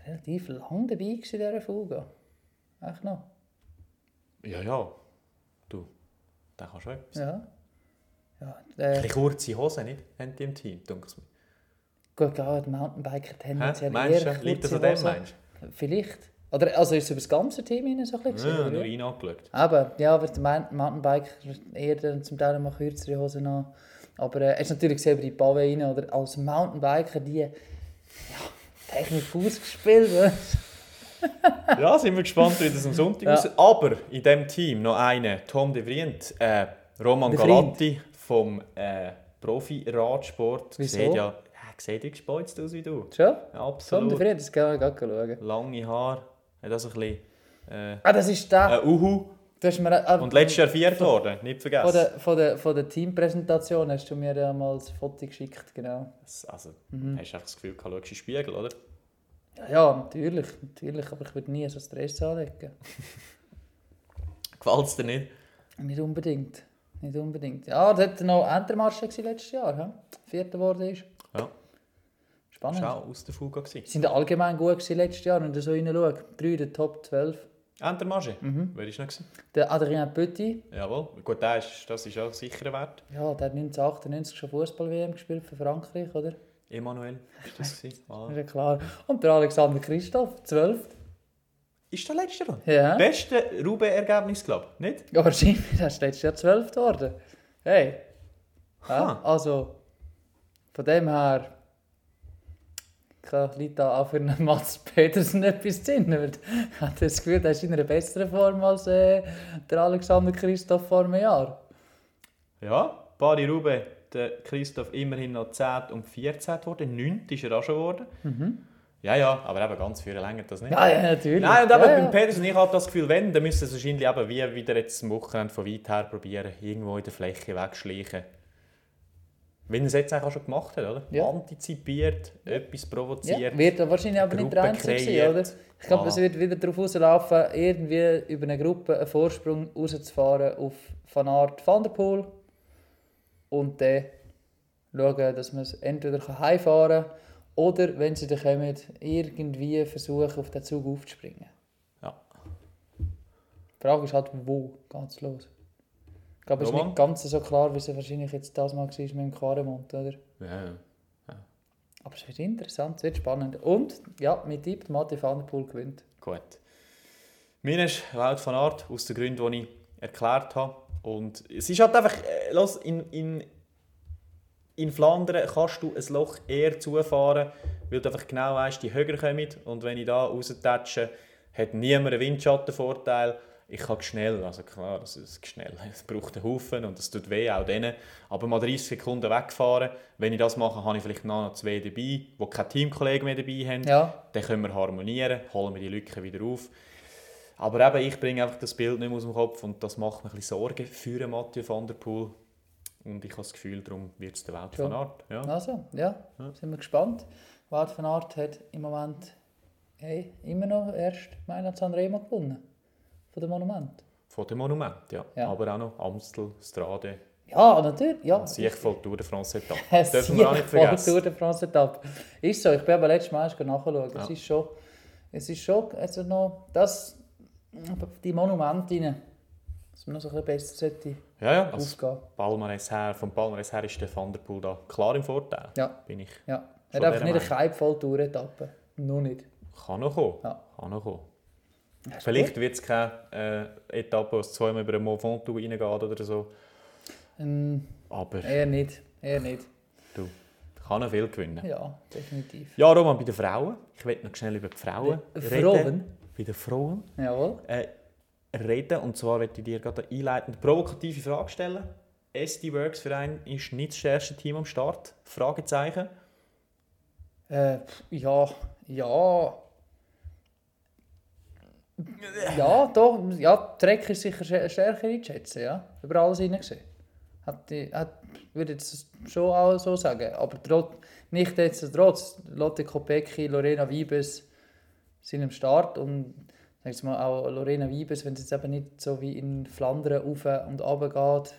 Relativ lang dabei in dieser Fuga. Echt noch. Ja, ja. Du, der kann schon etwas. Ja. Ja, Ein äh, bisschen kurze Hosen, nicht? Haben die im Team, denke ich mir. gut, klar, die Mountainbiker Hä? tendenziell Meinst eher du, liegt das an dem, meinst Vielleicht. Oder, also ist es über das ganze Team hinein so ein bisschen? Ja, nur ihn angeschaut. Aber, ja, aber der Moun- Mountainbiker eher zum Teil mal kürzere Hosen an. Aber äh, hast natürlich gesehen, über die Pavé rein, oder als Mountainbiker, die ja, Technik ausgespielt wird. Ja, sind wir gespannt, wie das am Sonntag Ja. aussieht. Aber in diesem Team noch einer, Tom de Vrient, äh, Roman Der Galatti vom äh, Profi-Radsport. Sieht ja, äh, sieht gespeuzt aus wie du. Schon? Ja, Tom, absolut. der Fried, das kann ich gerade schauen. Lange Haare, das ein bisschen äh, Ah, das ist der. äh, Uhu. Du hast mir, äh, Und letztes Jahr viert worden, nicht Von vergessen. der, von, der, von der Teampräsentation hast du mir ja mal ein Foto geschickt, genau. Das- Also, Mhm. hast du einfach das Gefühl, du schaust in den Spiegel, oder? Ja, ja natürlich, natürlich, aber ich würde nie so Stress anlegen. Gefällt es dir nicht? Nicht unbedingt, nicht unbedingt. Ja, da hat noch Entermarsche gewesen letztes Jahr, he? Vierter geworden ist. Spannend. Schau, aus der Fuga gewesen. Sie sind allgemein gut gewesen letztes Jahr, wenn du so reinschaust. Drei der Top 12. Entermarge? Mhm. Wer ist noch? Gewesen? Der Adrien Petit, Jawohl. Gut, der ist, das ist auch sicher Wert. ja, der hat 1998 schon Fußball-WM gespielt für Frankreich, oder? Emanuel ist das gewesen. Ah. ist ja klar. Und der Alexander Christoph, 12. Ist der letzte Runde? Ja. Beste Rube-Ergebnis, glaube ich. Nicht? Ja, wahrscheinlich, der ist letztes Jahr 12 geworden. Hey. Ja, also, von dem her kann- da auch für einen Mats Petersen etwas. Weil ich habe das Gefühl, er ist in einer besseren Form als äh, der Alexander Christoph vor einem Jahr. Ja. Bari Rube, der Christoph immerhin noch 10 und 14 geworden. 9 ist er auch schon geworden. Ja, ja, aber eben ganz viel länger das nicht. Mhm. Ja, ja, natürlich. Nein, und eben ja, beim ja. Pedersen, ich habe das Gefühl, wenn, dann müssen sie es wahrscheinlich eben wie wieder jetzt am Wochenende von weit her probieren, irgendwo in der Fläche wegschleichen. Wie er es jetzt auch schon gemacht hat, oder? Ja. Antizipiert, etwas provoziert. Ja, wird er wahrscheinlich aber nicht der Einzige sein, oder? Ich glaube, Voilà. es wird wieder darauf rauslaufen, irgendwie über eine Gruppe einen Vorsprung rauszufahren auf Van Aert Van der Poel und dann schauen, dass man es entweder heimfahren kann oder, wenn sie dann kommen, irgendwie versuchen, auf den Zug aufzuspringen. Ja. Die Frage ist halt, wo geht es los? Ich glaube, es ist nicht ganz so klar, wie es wahrscheinlich jetzt das Mal war mit dem Quaremont, oder? Ja, ja. Aber es wird interessant, es wird spannend. Und, ja, mit Tipp, Mathe Van der Poel gewinnt. Gut. Mein ist Wout van Aert, aus den Gründen, die ich erklärt habe. Und es ist halt einfach, äh, los, in, in, in Flandern kannst du ein Loch eher zufahren, weil du einfach genau weißt, die höher kommen. Und wenn ich da raustatsche, hat niemand einen Windschattenvorteil. Ich kann schnell, also klar, das ist schnell. Es braucht einen Haufen und es tut weh, auch denen. Aber mal 30 Sekunden wegfahren, wenn ich das mache, habe ich vielleicht noch zwei dabei, die keine Teamkollegen mehr dabei haben. Ja, Dann können wir harmonieren, holen wir die Lücke wieder auf. Aber eben, ich bringe einfach das Bild nicht mehr aus dem Kopf und das macht mir ein bisschen Sorgen für Mathieu van der Poel. Und ich habe das Gefühl, darum wird es der Schon. van Aert. Ja. also, ja, sind wir gespannt. Wout van Aert hat im Moment hey, immer noch erst Mailand Sanremo gewonnen. Von dem Monument. Von dem Monument, ja. Ja. Aber auch noch Amstel, Strade, Ja, natürlich. Ja, Sieg voll Tour de France Etappe. Es Dürfen wir auch nicht Tour vergessen. de France Etappe. Ist so, ich bin aber letztes Mal erst nachschauen. Ja. Es ist schon, es ist schon, also noch, das, die Monumente rein, dass man noch so ein bisschen besser sollte Ja, ja. Also. Palmares her, vom Palmares her ist der Van der Poel da klar im Vorteil. Ja. Bin ich. Ja, er hat einfach nicht eine Keib-Voll-Tour-Etappe. Noch nicht. Kann noch kommen. Ja. Kann noch kommen. Vielleicht wird es keine äh, Etappe, wo es zweimal über den Mont Ventoux reingeht oder so. Ähm, Aber eher nicht, eher nicht. du, kann noch viel gewinnen. Ja, definitiv. Ja, Roman, bei den Frauen. Ich will noch schnell über die Frauen Die reden. Frauen? Bei den Frauen Jawohl. äh, reden. Und zwar möchte ich dir gerade eine einleitende provokative Frage stellen. SD Works Verein ist nicht das stärkste Team am Start? Fragezeichen. Äh, ja, ja. Ja, doch. Ja, Trek ist sicher stärker einzuschätzen, ja. Über alles hingesehen. Hat die, hat, würde jetzt schon auch so sagen. Aber trotz, nicht jetzt trotz. Lotte Kopecki, Lorena Wiebes sind am Start. Und sag mal, auch Lorena Wiebes, wenn es jetzt eben nicht so wie in Flandern auf und runter geht,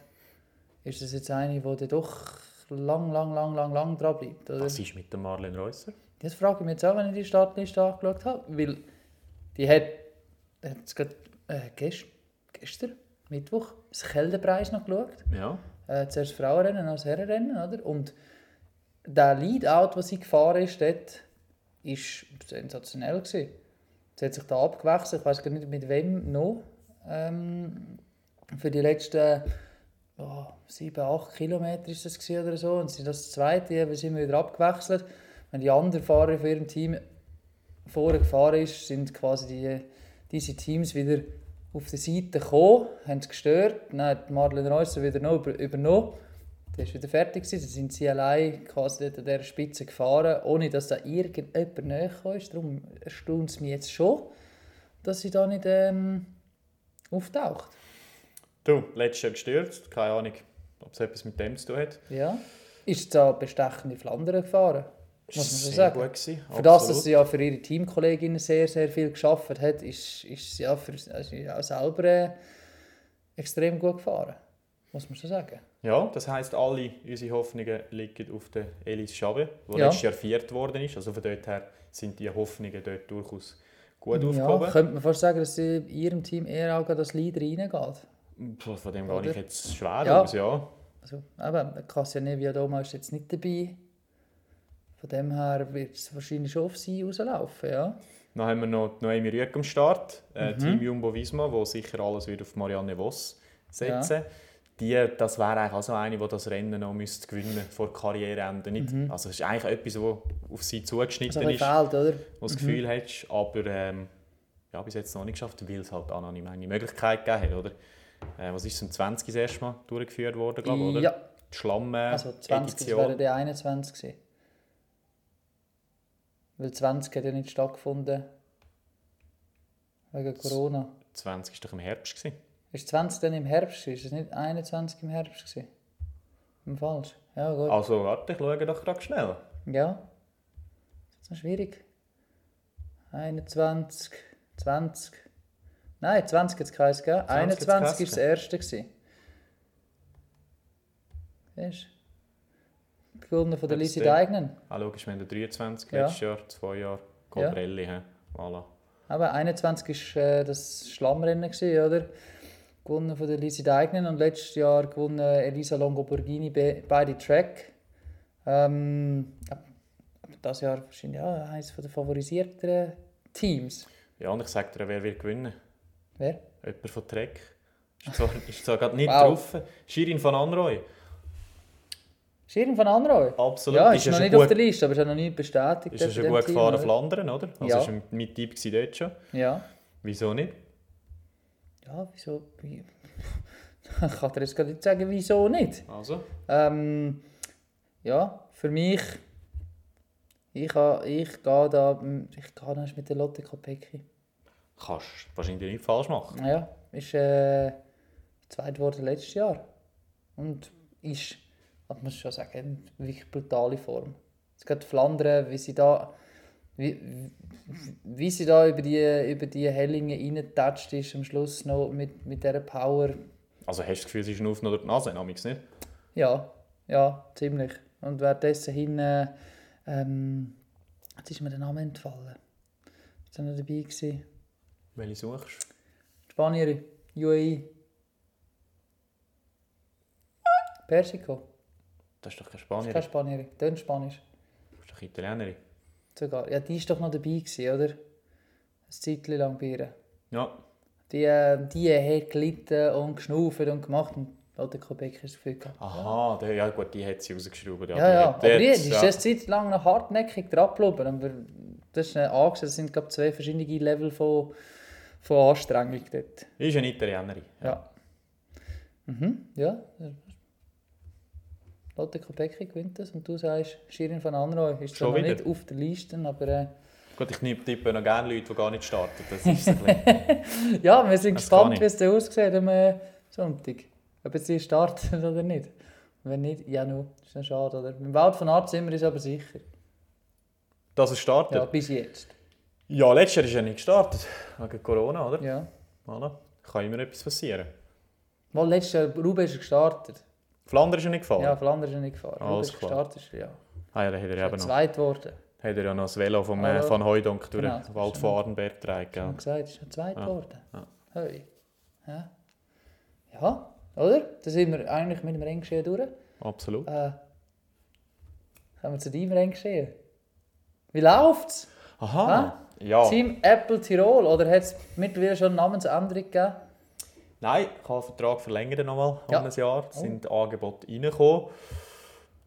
ist das jetzt eine, die doch lang, lang, lang, lang, lang dran bleibt. Oder? Was ist mit der Marlene Reusser? Das frage ich mich jetzt auch, wenn ich die Startliste angeschaut habe. Weil die hat jetzt gerade, äh, gest, gestern, Mittwoch, das Keldenpreis noch geschaut. Ja. Äh, zuerst Frauenrennen, dann das Herrenrennen. Oder? Und der Leadout, was sie gefahren ist, dort, ist sensationell. Gewesen. Sie hat sich da abgewechselt, ich weiß gar nicht mit wem noch. Ähm, für die letzten oh, 7, 8 Kilometer ist das oder so. Und sie das zweite, eben sind wir wieder abgewechselt. Wenn die anderen Fahrer von ihrem Team vorher gefahren ist, sind quasi die, diese Teams wieder auf die Seite gekommen, haben es gestört. Dann hat Marlene Reusser wieder noch über, übernommen. Dann war wieder fertig. Dann sind sie allein quasi an dieser Spitze gefahren, ohne dass da irgendjemand näher kam. Darum erstaunt es mich jetzt schon, dass sie da nicht ähm, auftaucht. Du, letztes Jahr gestürzt. Keine Ahnung, ob es etwas mit dem zu tun hat. Ja. Ist da bestechende Flandern gefahren? Muss man Sehr sagen. gut gewesen, Für das, dass sie ja für ihre Teamkolleginnen sehr, sehr viel geschafft hat, ist, ist sie ja für, also ja auch selber äh, extrem gut gefahren. Muss man so sagen. Ja, das heisst, alle unsere Hoffnungen liegen auf der Elise Schabe, die Ja. letztes Jahr viert worden ist. Also von dort her sind die Hoffnungen dort durchaus gut Ja, aufgehoben. könnte man fast sagen, dass sie in ihrem Team eher auch das Leader reingeht. Von dem Oder? ich jetzt schwer Ja. aus, ja. Also, eben, Cassia Nevia Doma ist jetzt nicht dabei. Von dem her wird es wahrscheinlich schon auf sie rauslaufen. Ja. Dann haben wir noch Noemi Rüegg am Start, äh, Mhm. Team Jumbo Visma, wo sicher alles wird auf Marianne Voss setzen. Die, das wäre eigentlich auch so eine, die das Rennen noch müsste gewinnen vor Karriereende. Nicht, Also es ist eigentlich etwas, das auf sie Mhm. Zugeschnitten ein ist, fehlt, oder? wo das Gefühl hast, aber ähm, ja, bis jetzt noch nicht geschafft, weil es halt auch noch nicht eine Möglichkeit gegeben hat, oder? Äh, was ist im 20 das erste Mal durchgeführt worden, glaube ich, oder? Ja, Die Schlamm äh, also 20, das wäre der 21 gewesen. Weil 20 hat ja nicht stattgefunden. Wegen Corona. 20 war doch im Herbst. Gewesen. Ist 20 dann im Herbst? Ist es nicht 21 im Herbst? Gewesen? Im Falsch? Ja, gut. Also warte, ich schaue doch gerade schnell. Ja. Das ist noch schwierig. 21, 20. Nein, 20 hat es? 20 hat's 21 war das erste. gewesen. Siehst du? Gewonnen von der Lisi. Deignen. Ah, logisch, wir haben den 23 Ja. letztes Jahr, zwei Jahre. Colbrelli, ja. Voilà. Aber 21 war äh, das Schlammrennen, gewesen, oder? Gewonnen von der Lisi Deignen und letztes Jahr gewonnen Elisa Longoborghini be- beide Track. Ähm, das Jahr wahrscheinlich ja, eines der favorisierteren Teams. Ja, und ich sage dir, wer wird gewinnen? Wer? Jemand von Trek. Ist zwar, ist zwar gerade nicht Wow. drauf. Shirin van Anrooy. Schirin von Anrooy? Absolut. Ja, ist, ja noch nicht auf der Liste, aber ist noch nicht bestätigt. Ist schon gut Team, gefahren, oder? Flandern, oder? Also Ja. ist mein gewesen dort schon. Ja. Wieso nicht? Ja, wieso? Wie? Ich kann dir jetzt gar nicht sagen, wieso nicht. Also, Ähm, ja, für mich, ich, ha- ich gehe da, ich gehe da mit der Lotte Kopecky. kannst du wahrscheinlich nicht falsch machen. Ja, ist äh, zweit geworden letztes Jahr. Und ist, ich muss schon sagen, in wirklich brutale Form. Es geht Flandern, wie sie da, wie, wie sie da über die, über die Hellingen reingetatscht ist, am Schluss noch mit, mit dieser Power. Also hast du das Gefühl, sie schnaufen oder die Nase? Namix nicht? Ja, ja, ziemlich. Und währenddessen hin, äh, ähm, jetzt ist mir der Name entfallen. Ist er noch dabei gewesen? Welche suchst du? Die Spanierin, UAE. Persico. Das ist doch keine Das ist keine Spanierin, dann Spanisch. Das ist doch Italienerin. Sogar. Ja, die ist doch noch dabei gewesen, oder? Ein Zeitchen lang bei ihr. Ja. Die, äh, die hat gelitten und geschnauft und gemacht und Kobeck ist das Gefühl gehabt. Aha, der, ja gut, die hat sie rausgeschraubt. Ja, ja, hat aber die, die jetzt, ist ja. eine Zeit lang noch hartnäckig dran geblieben. Aber das ist eine Angst, das sind glaube zwei verschiedene Level von, von Anstrengung dort. Ist eine Italienerin. Ja. Mhm, ja. Lotte Kopecky gewinnt das und du sagst, Shirin van Anrooy ist zwar noch nicht auf der Liste, aber äh, Gut, ich tippe noch gerne Leute, die gar nicht starten. Das ist ein bisschen... ja, wir sind Das gespannt, wie es dann aussieht am äh, Sonntag. Ob jetzt sie starten oder nicht. Wenn nicht, ja, nur. Das ist ja schade, oder? Dem Wald von Art sind wir uns aber sicher. Dass es startet? Ja, Ja. bis jetzt. letztes Jahr ist er nicht gestartet. Wegen Corona, oder? Ja. Voilà. Kann immer etwas passieren. Mal letztes Jahr, Ruben ist er gestartet. Flandern ist er nicht gefahren? Ja, Flandern ist er nicht gefahren. Alles klar. gestartet, ist ja. Ah, ja, dann hat er, eben noch, Zweit geworden. hat er ja noch das Velo vom äh, Van Hooydonk durch genau, den Wald von Arenberg getragen. Gell? gesagt, ist er zweit Ja. geworden. Ja. Hey. Ja. ja, oder? Da sind wir eigentlich mit dem Renngeschehen durch. Absolut. Äh, kommen wir zu deinem Renngeschehen. Wie läuft's? Aha. Ja. Team Apple Tirol, oder hat es mittlerweile schon eine Namensänderung gegeben? Nein, ich habe den Vertrag verlängert nochmal Ja. um ein Jahr. Es Oh. sind Angebote reingekommen.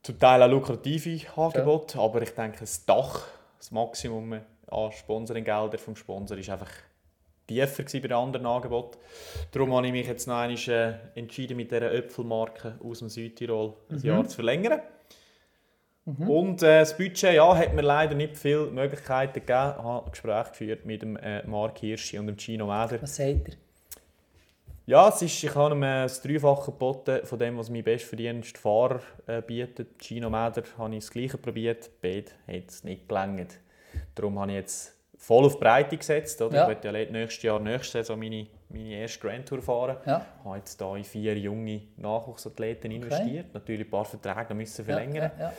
Zum Teil auch lukrative Angebote, aber ich denke, das Dach, das Maximum an Sponsoringgelder vom Sponsor, ist einfach tiefer bei den anderen Angeboten. Darum habe ich mich jetzt noch einmal äh, entschieden, mit dieser Äpfelmarke aus dem Südtirol ein Mhm. Jahr zu verlängern. Und äh, das Budget ja, hat mir leider nicht viele Möglichkeiten gegeben. Ich habe Gespräche geführt mit dem äh, Mark Hirschi und dem Gino Meder. Was sagt er? Ja, es ist, ich habe ihm äh, das Dreifache geboten von dem, was mein bestverdienster Fahrer äh, bietet. Gino Meder habe ich das Gleiche probiert. Beide hat es nicht gelangt. Darum habe ich jetzt voll auf Breite gesetzt. Oder? Ja. Ich werde ja nächstes Jahr, nächste Saison meine, meine erste Grand Tour fahren. Ja. Ich habe jetzt hier in vier junge Nachwuchsathleten investiert. Natürlich ein paar Verträge müssen verlängern. Ja, ja, ja.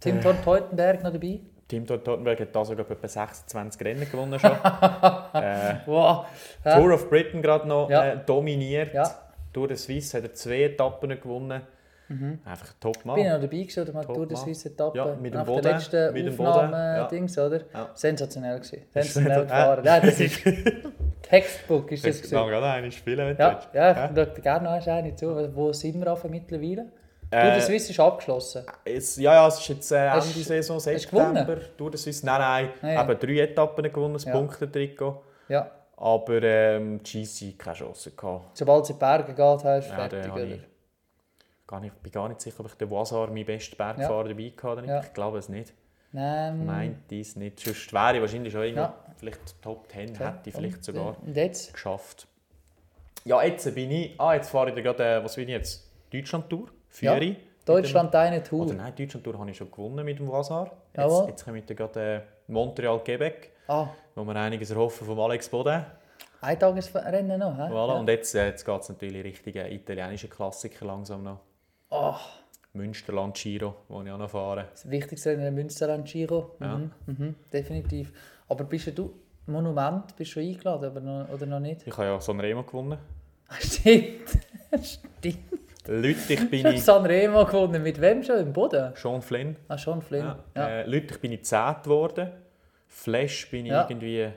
Tim Tort Teutenberg noch dabei? Tim Tottenberg hat da sogar etwa 26 Rennen gewonnen schon. äh, Wow. Ja. Tour of Britain gerade noch Ja. äh, dominiert. Ja. Tour de Suisse hat er zwei Etappen gewonnen. Einfach ein Top-Mann. Bin ich noch dabei gewesen, oder mal Top, Tour de Mann. Suisse Etappe? Ja, mit dem Nach Boden, der letzten mit Aufnahme ja. Dings, oder? Ja. Sensationell gewesen. Sensationell gefahren. Nein, das ist Textbook ist das Jetzt kann gewesen. gerade einen spielen, wenn du Ja, willst. ja, ich schaue gerne noch eine zu. Wo sind wir auf mittlerweile? Tour Äh, de Suisse ist abgeschlossen. Es, ja, ja, es ist jetzt äh, Ende Saison, hast du September. Tour de Suisse. Nein, nein, Ah, ja. eben drei Etappen gewonnen, das Ja. Punktetrikot. Ja. Aber ähm, GC keine Chance gehabt. Sobald es in die Berge geht, hast du Ja, fertig, oder? ich, gar nicht, bin gar nicht sicher, ob ich den Wasar, meinen besten Bergfahrer, dabei hatte. Ja. Ich glaube es nicht. Nein. Meint dies nicht. Sonst wäre ich wahrscheinlich schon irgendwo, Ja. vielleicht Top 10, Okay. hätte ich vielleicht Und, sogar äh, Und jetzt? geschafft. Ja, jetzt bin ich. Ah, jetzt fahre ich gerade. Äh, was bin ich jetzt? Deutschland-Tour? Führe Ja. Deutschland deine Tour. oder nein, Deutschland Tour habe ich schon gewonnen mit dem Wasar. Jetzt, jetzt wir gerade äh, Montreal-Quebec, Ah, wo wir einiges erhoffen vom Alex Boden. ein Tagesrennen noch, hä? Voilà. Ja. Und jetzt, äh, jetzt geht es natürlich richtige italienische Klassiker langsam noch. Ah, Münsterland Giro, wo ich auch noch fahre. das wichtigste Rennen in Münsterland Giro. Ja. Mhm, mhm, definitiv. Aber bist du Monument, bist du schon eingeladen aber noch, oder noch nicht? Ich habe ja Sanremo gewonnen. Ah, Stimmt. Stimmt. Lüttich bin Ich ich... Sanremo gewonnen. Mit wem schon? Im Boden? Sean Flynn. Ah, schon Flynn. Ja. Ja. Äh, bin ich 10. geworden. Flash bin ich Ja. irgendwie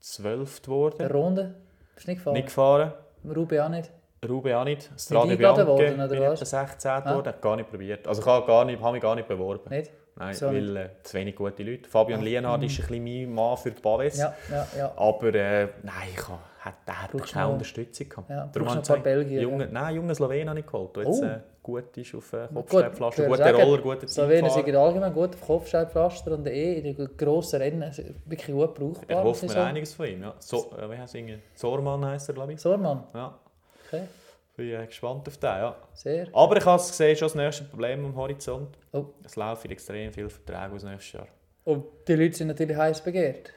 12. Der geworden. Runde? Bist du nicht gefahren? Nicht gefahren. Rube auch nicht? Rube auch nicht. Strade Bianche worden, oder bin ich was? etwa 16. geworden. Habe gar nicht probiert. Also ich habe, gar nicht, habe mich gar nicht beworben. Nicht? Nein, So weil äh, zu wenig gute Leute. Fabian Lienhardt ist ein bisschen mein Mann für die Paves. Ja, ja, ja. Aber äh, nein, ich habe, hat, der hat keine noch- Unterstützung gehabt. Ja, Darum brauchst habe noch ich ein paar Belgier, Junge, Nein, junge Slowen habe ich geholt, der jetzt Oh. äh, gut ist auf äh, Gut, Kopfsteinpflaster. Guter sagen, Roller, guter Slowenen sind Zeitfahrer. allgemein gut auf Kopfsteinpflaster und eh in den grossen Rennen wirklich gut brauchbar. Er hofft sagen. einiges von ihm. Ja. So, äh, wie heißt er? Zorman heisst er, glaube ich. So, Mann. Ja, Okay, bin gespannt auf den. Ja. sehr. Aber ich habe es gesehen, schon das nächste Problem am Horizont. Oh. Es laufen extrem viele Verträge aus nächstes Jahr. Und die Leute sind natürlich heiß begehrt.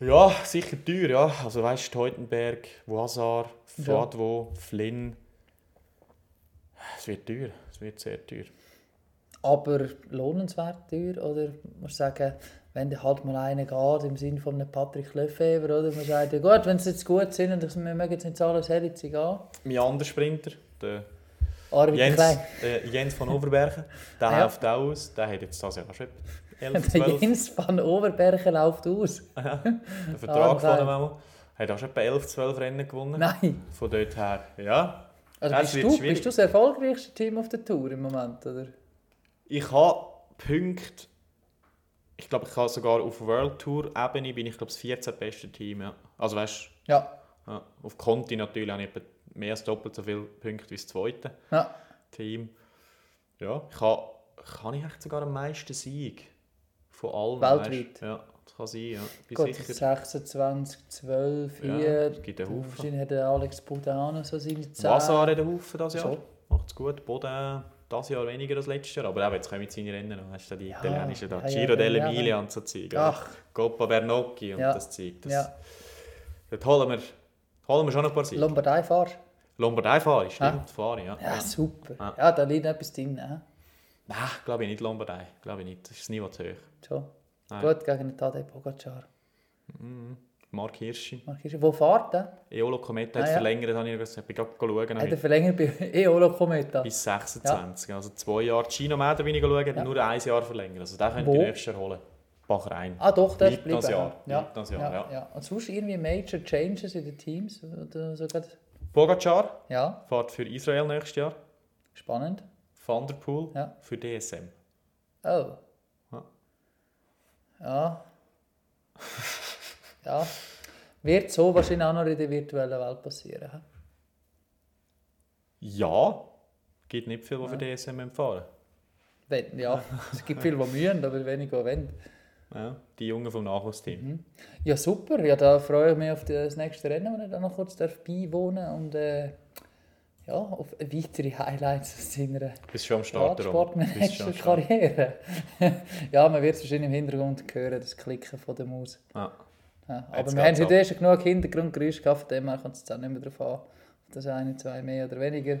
Ja, sicher teuer, ja. Also weißt du, Teutenberg, Wazar, Ja. Fadwo, Flynn. Es wird teuer, es wird sehr teuer. Aber lohnenswert teuer? Oder musst du sagen, wenn halt mal einer geht, im Sinne von einem Patrick Lefebvre, oder man sagt, ja gut, wenn sie jetzt gut sind und wir mögen jetzt nicht ich sie gehen. Mein anderer Sprinter, der Jens, äh, Jens von Oberbergen, der Ja. läuft auch aus. Der hat jetzt das Jahr schon 11, Der 12 Jens van Oberbergen läuft aus. den Ah, Vertrag von ihm einmal. Hat auch schon etwa 11, 12 Rennen gewonnen. Nein. Von dort her, ja. Also Es bist du, schwierig. bist du das erfolgreichste Team auf der Tour im Moment, oder? Ich habe Punkte. Ich glaube, ich habe sogar auf World Tour Ebene bin ich glaube das 14 beste Team. Ja. Also weißt Ja. du, ja, auf Conti natürlich habe ich mehr als doppelt so viele Punkte wie das zweite Ja. Team. Ja, ich habe, kann ich echt sogar am meisten Sieg von allen. Weltweit? Weisst? Ja, das kann sein. Ja. Bin sicher. 26, 12, Ja, hier. es gibt einen Haufen. Wahrscheinlich hat der Alex Budano so seine 10. Wasar hat einen Haufen dieses Jahr. Macht es gut. Boden dieses Jahr weniger als letztes Jahr. Aber eben, jetzt kommen seine Rennen noch. Hast du die Ja, italienischen da? ja, ja, Giro ja, ja. dell'Emilia und so Zeug. Ach, Coppa Bernocchi und Ja. das Zeug. Das, ja. Dort holen wir, holen wir schon ein paar Siege. Lombardei fahrst Lombardei fahre ich, Ah. stimmt. Fahre ich, ja. Ja, super. Ja. Ja, da liegt etwas drin. Ne? Nein, glaube ich nicht Lombardei. Glaube ich nicht. Das ist das Niveau zu hoch. Schon. Nein. Gut, gegen den Tadej Pogacar. Mark Hirschi. Markierst du- Wo fährt der? Eolo Cometa hat Ah, ja. verlängert, habe ich gesagt. Ich bin gerade schauen. Hat er verlängert bei Eolo Cometa. Bis 26. Also zwei Jahre. Chino Mäder bin ich hat Ja. nur ein Jahr verlängert. Also den könnte Wo? ich nächstes Jahr holen. Bachrein. Ah doch, der ist geblieben. Jahr. Ja. Das Jahr, ja, ja. ja. Und sonst irgendwie Major Changes in den Teams? Oder so? Pogacar Ja, fährt für Israel nächstes Jahr. spannend. Van der Poel Ja. für DSM. Oh. Ja. Ja. ja. Wird so wahrscheinlich auch noch in der virtuellen Welt passieren. hä? Ja, gibt nicht viele, die für DSM fahren. Wenn, ja, es gibt viele, die mühen, aber wenige, die wollen. Ja, die Jungen vom Nachwuchsteam. Mhm. Ja, super. Ja, da freue ich mich auf das nächste Rennen, wenn ich da noch kurz darf beiwohnen und äh, ja, auf weitere Highlights aus seiner. Radsportmanager-Karriere. ja, man wird es wahrscheinlich im Hintergrund hören, das Klicken von der Maus. Ja. Ja, aber Jetzt wir haben heute schon genug Hintergrundgeräusche gehabt, von dem her kommt es jetzt auch nicht mehr darauf an, ob das eine, zwei mehr oder weniger.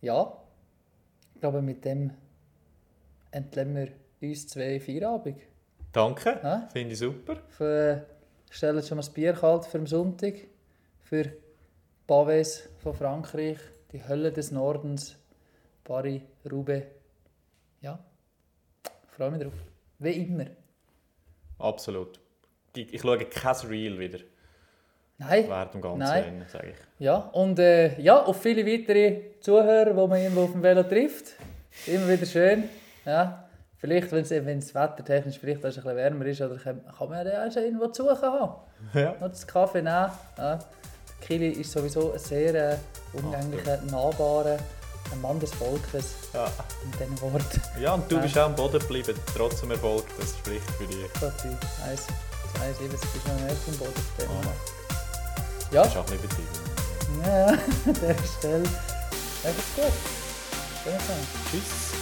Ja, ich glaube, mit dem entlassen wir uns zwei Feierabend. Danke, Ja. finde ich super. Für, stellen schon mal das Bier kalt für den Sonntag. Für Paves von Frankreich, die Hölle des Nordens, Paris, Roubaix. Ja, freue mich drauf. Wie immer. Absolut. Ich, ich schaue kein Reel wieder Nein, während dem ganzen Nein. Sage ich. ja, und äh, ja, auf viele weitere Zuhörer, die man irgendwo auf dem Velo trifft. Immer wieder schön. Ja. Vielleicht, wenn es wettertechnisch vielleicht ein bisschen wärmer ist, oder kann, kann man ja auch schon irgendwo zu suchen haben. Ja. Noch das Kaffee nehmen. Ja. Kili ist sowieso ein sehr äh, umgänglicher, nahbarer ein Mann des Volkes Ja. mit diesen Worten. ja, und du bist auch am Boden geblieben, trotz dem Erfolg. Das spricht für dich. Gott, die 1, 2, 7, das ist noch nicht im Boden. dem Ah. Ja, Das ist auch ein bisschen übertrieben. ja, an der Stelle. Einfach gut. Schönen Tag. Tschüss.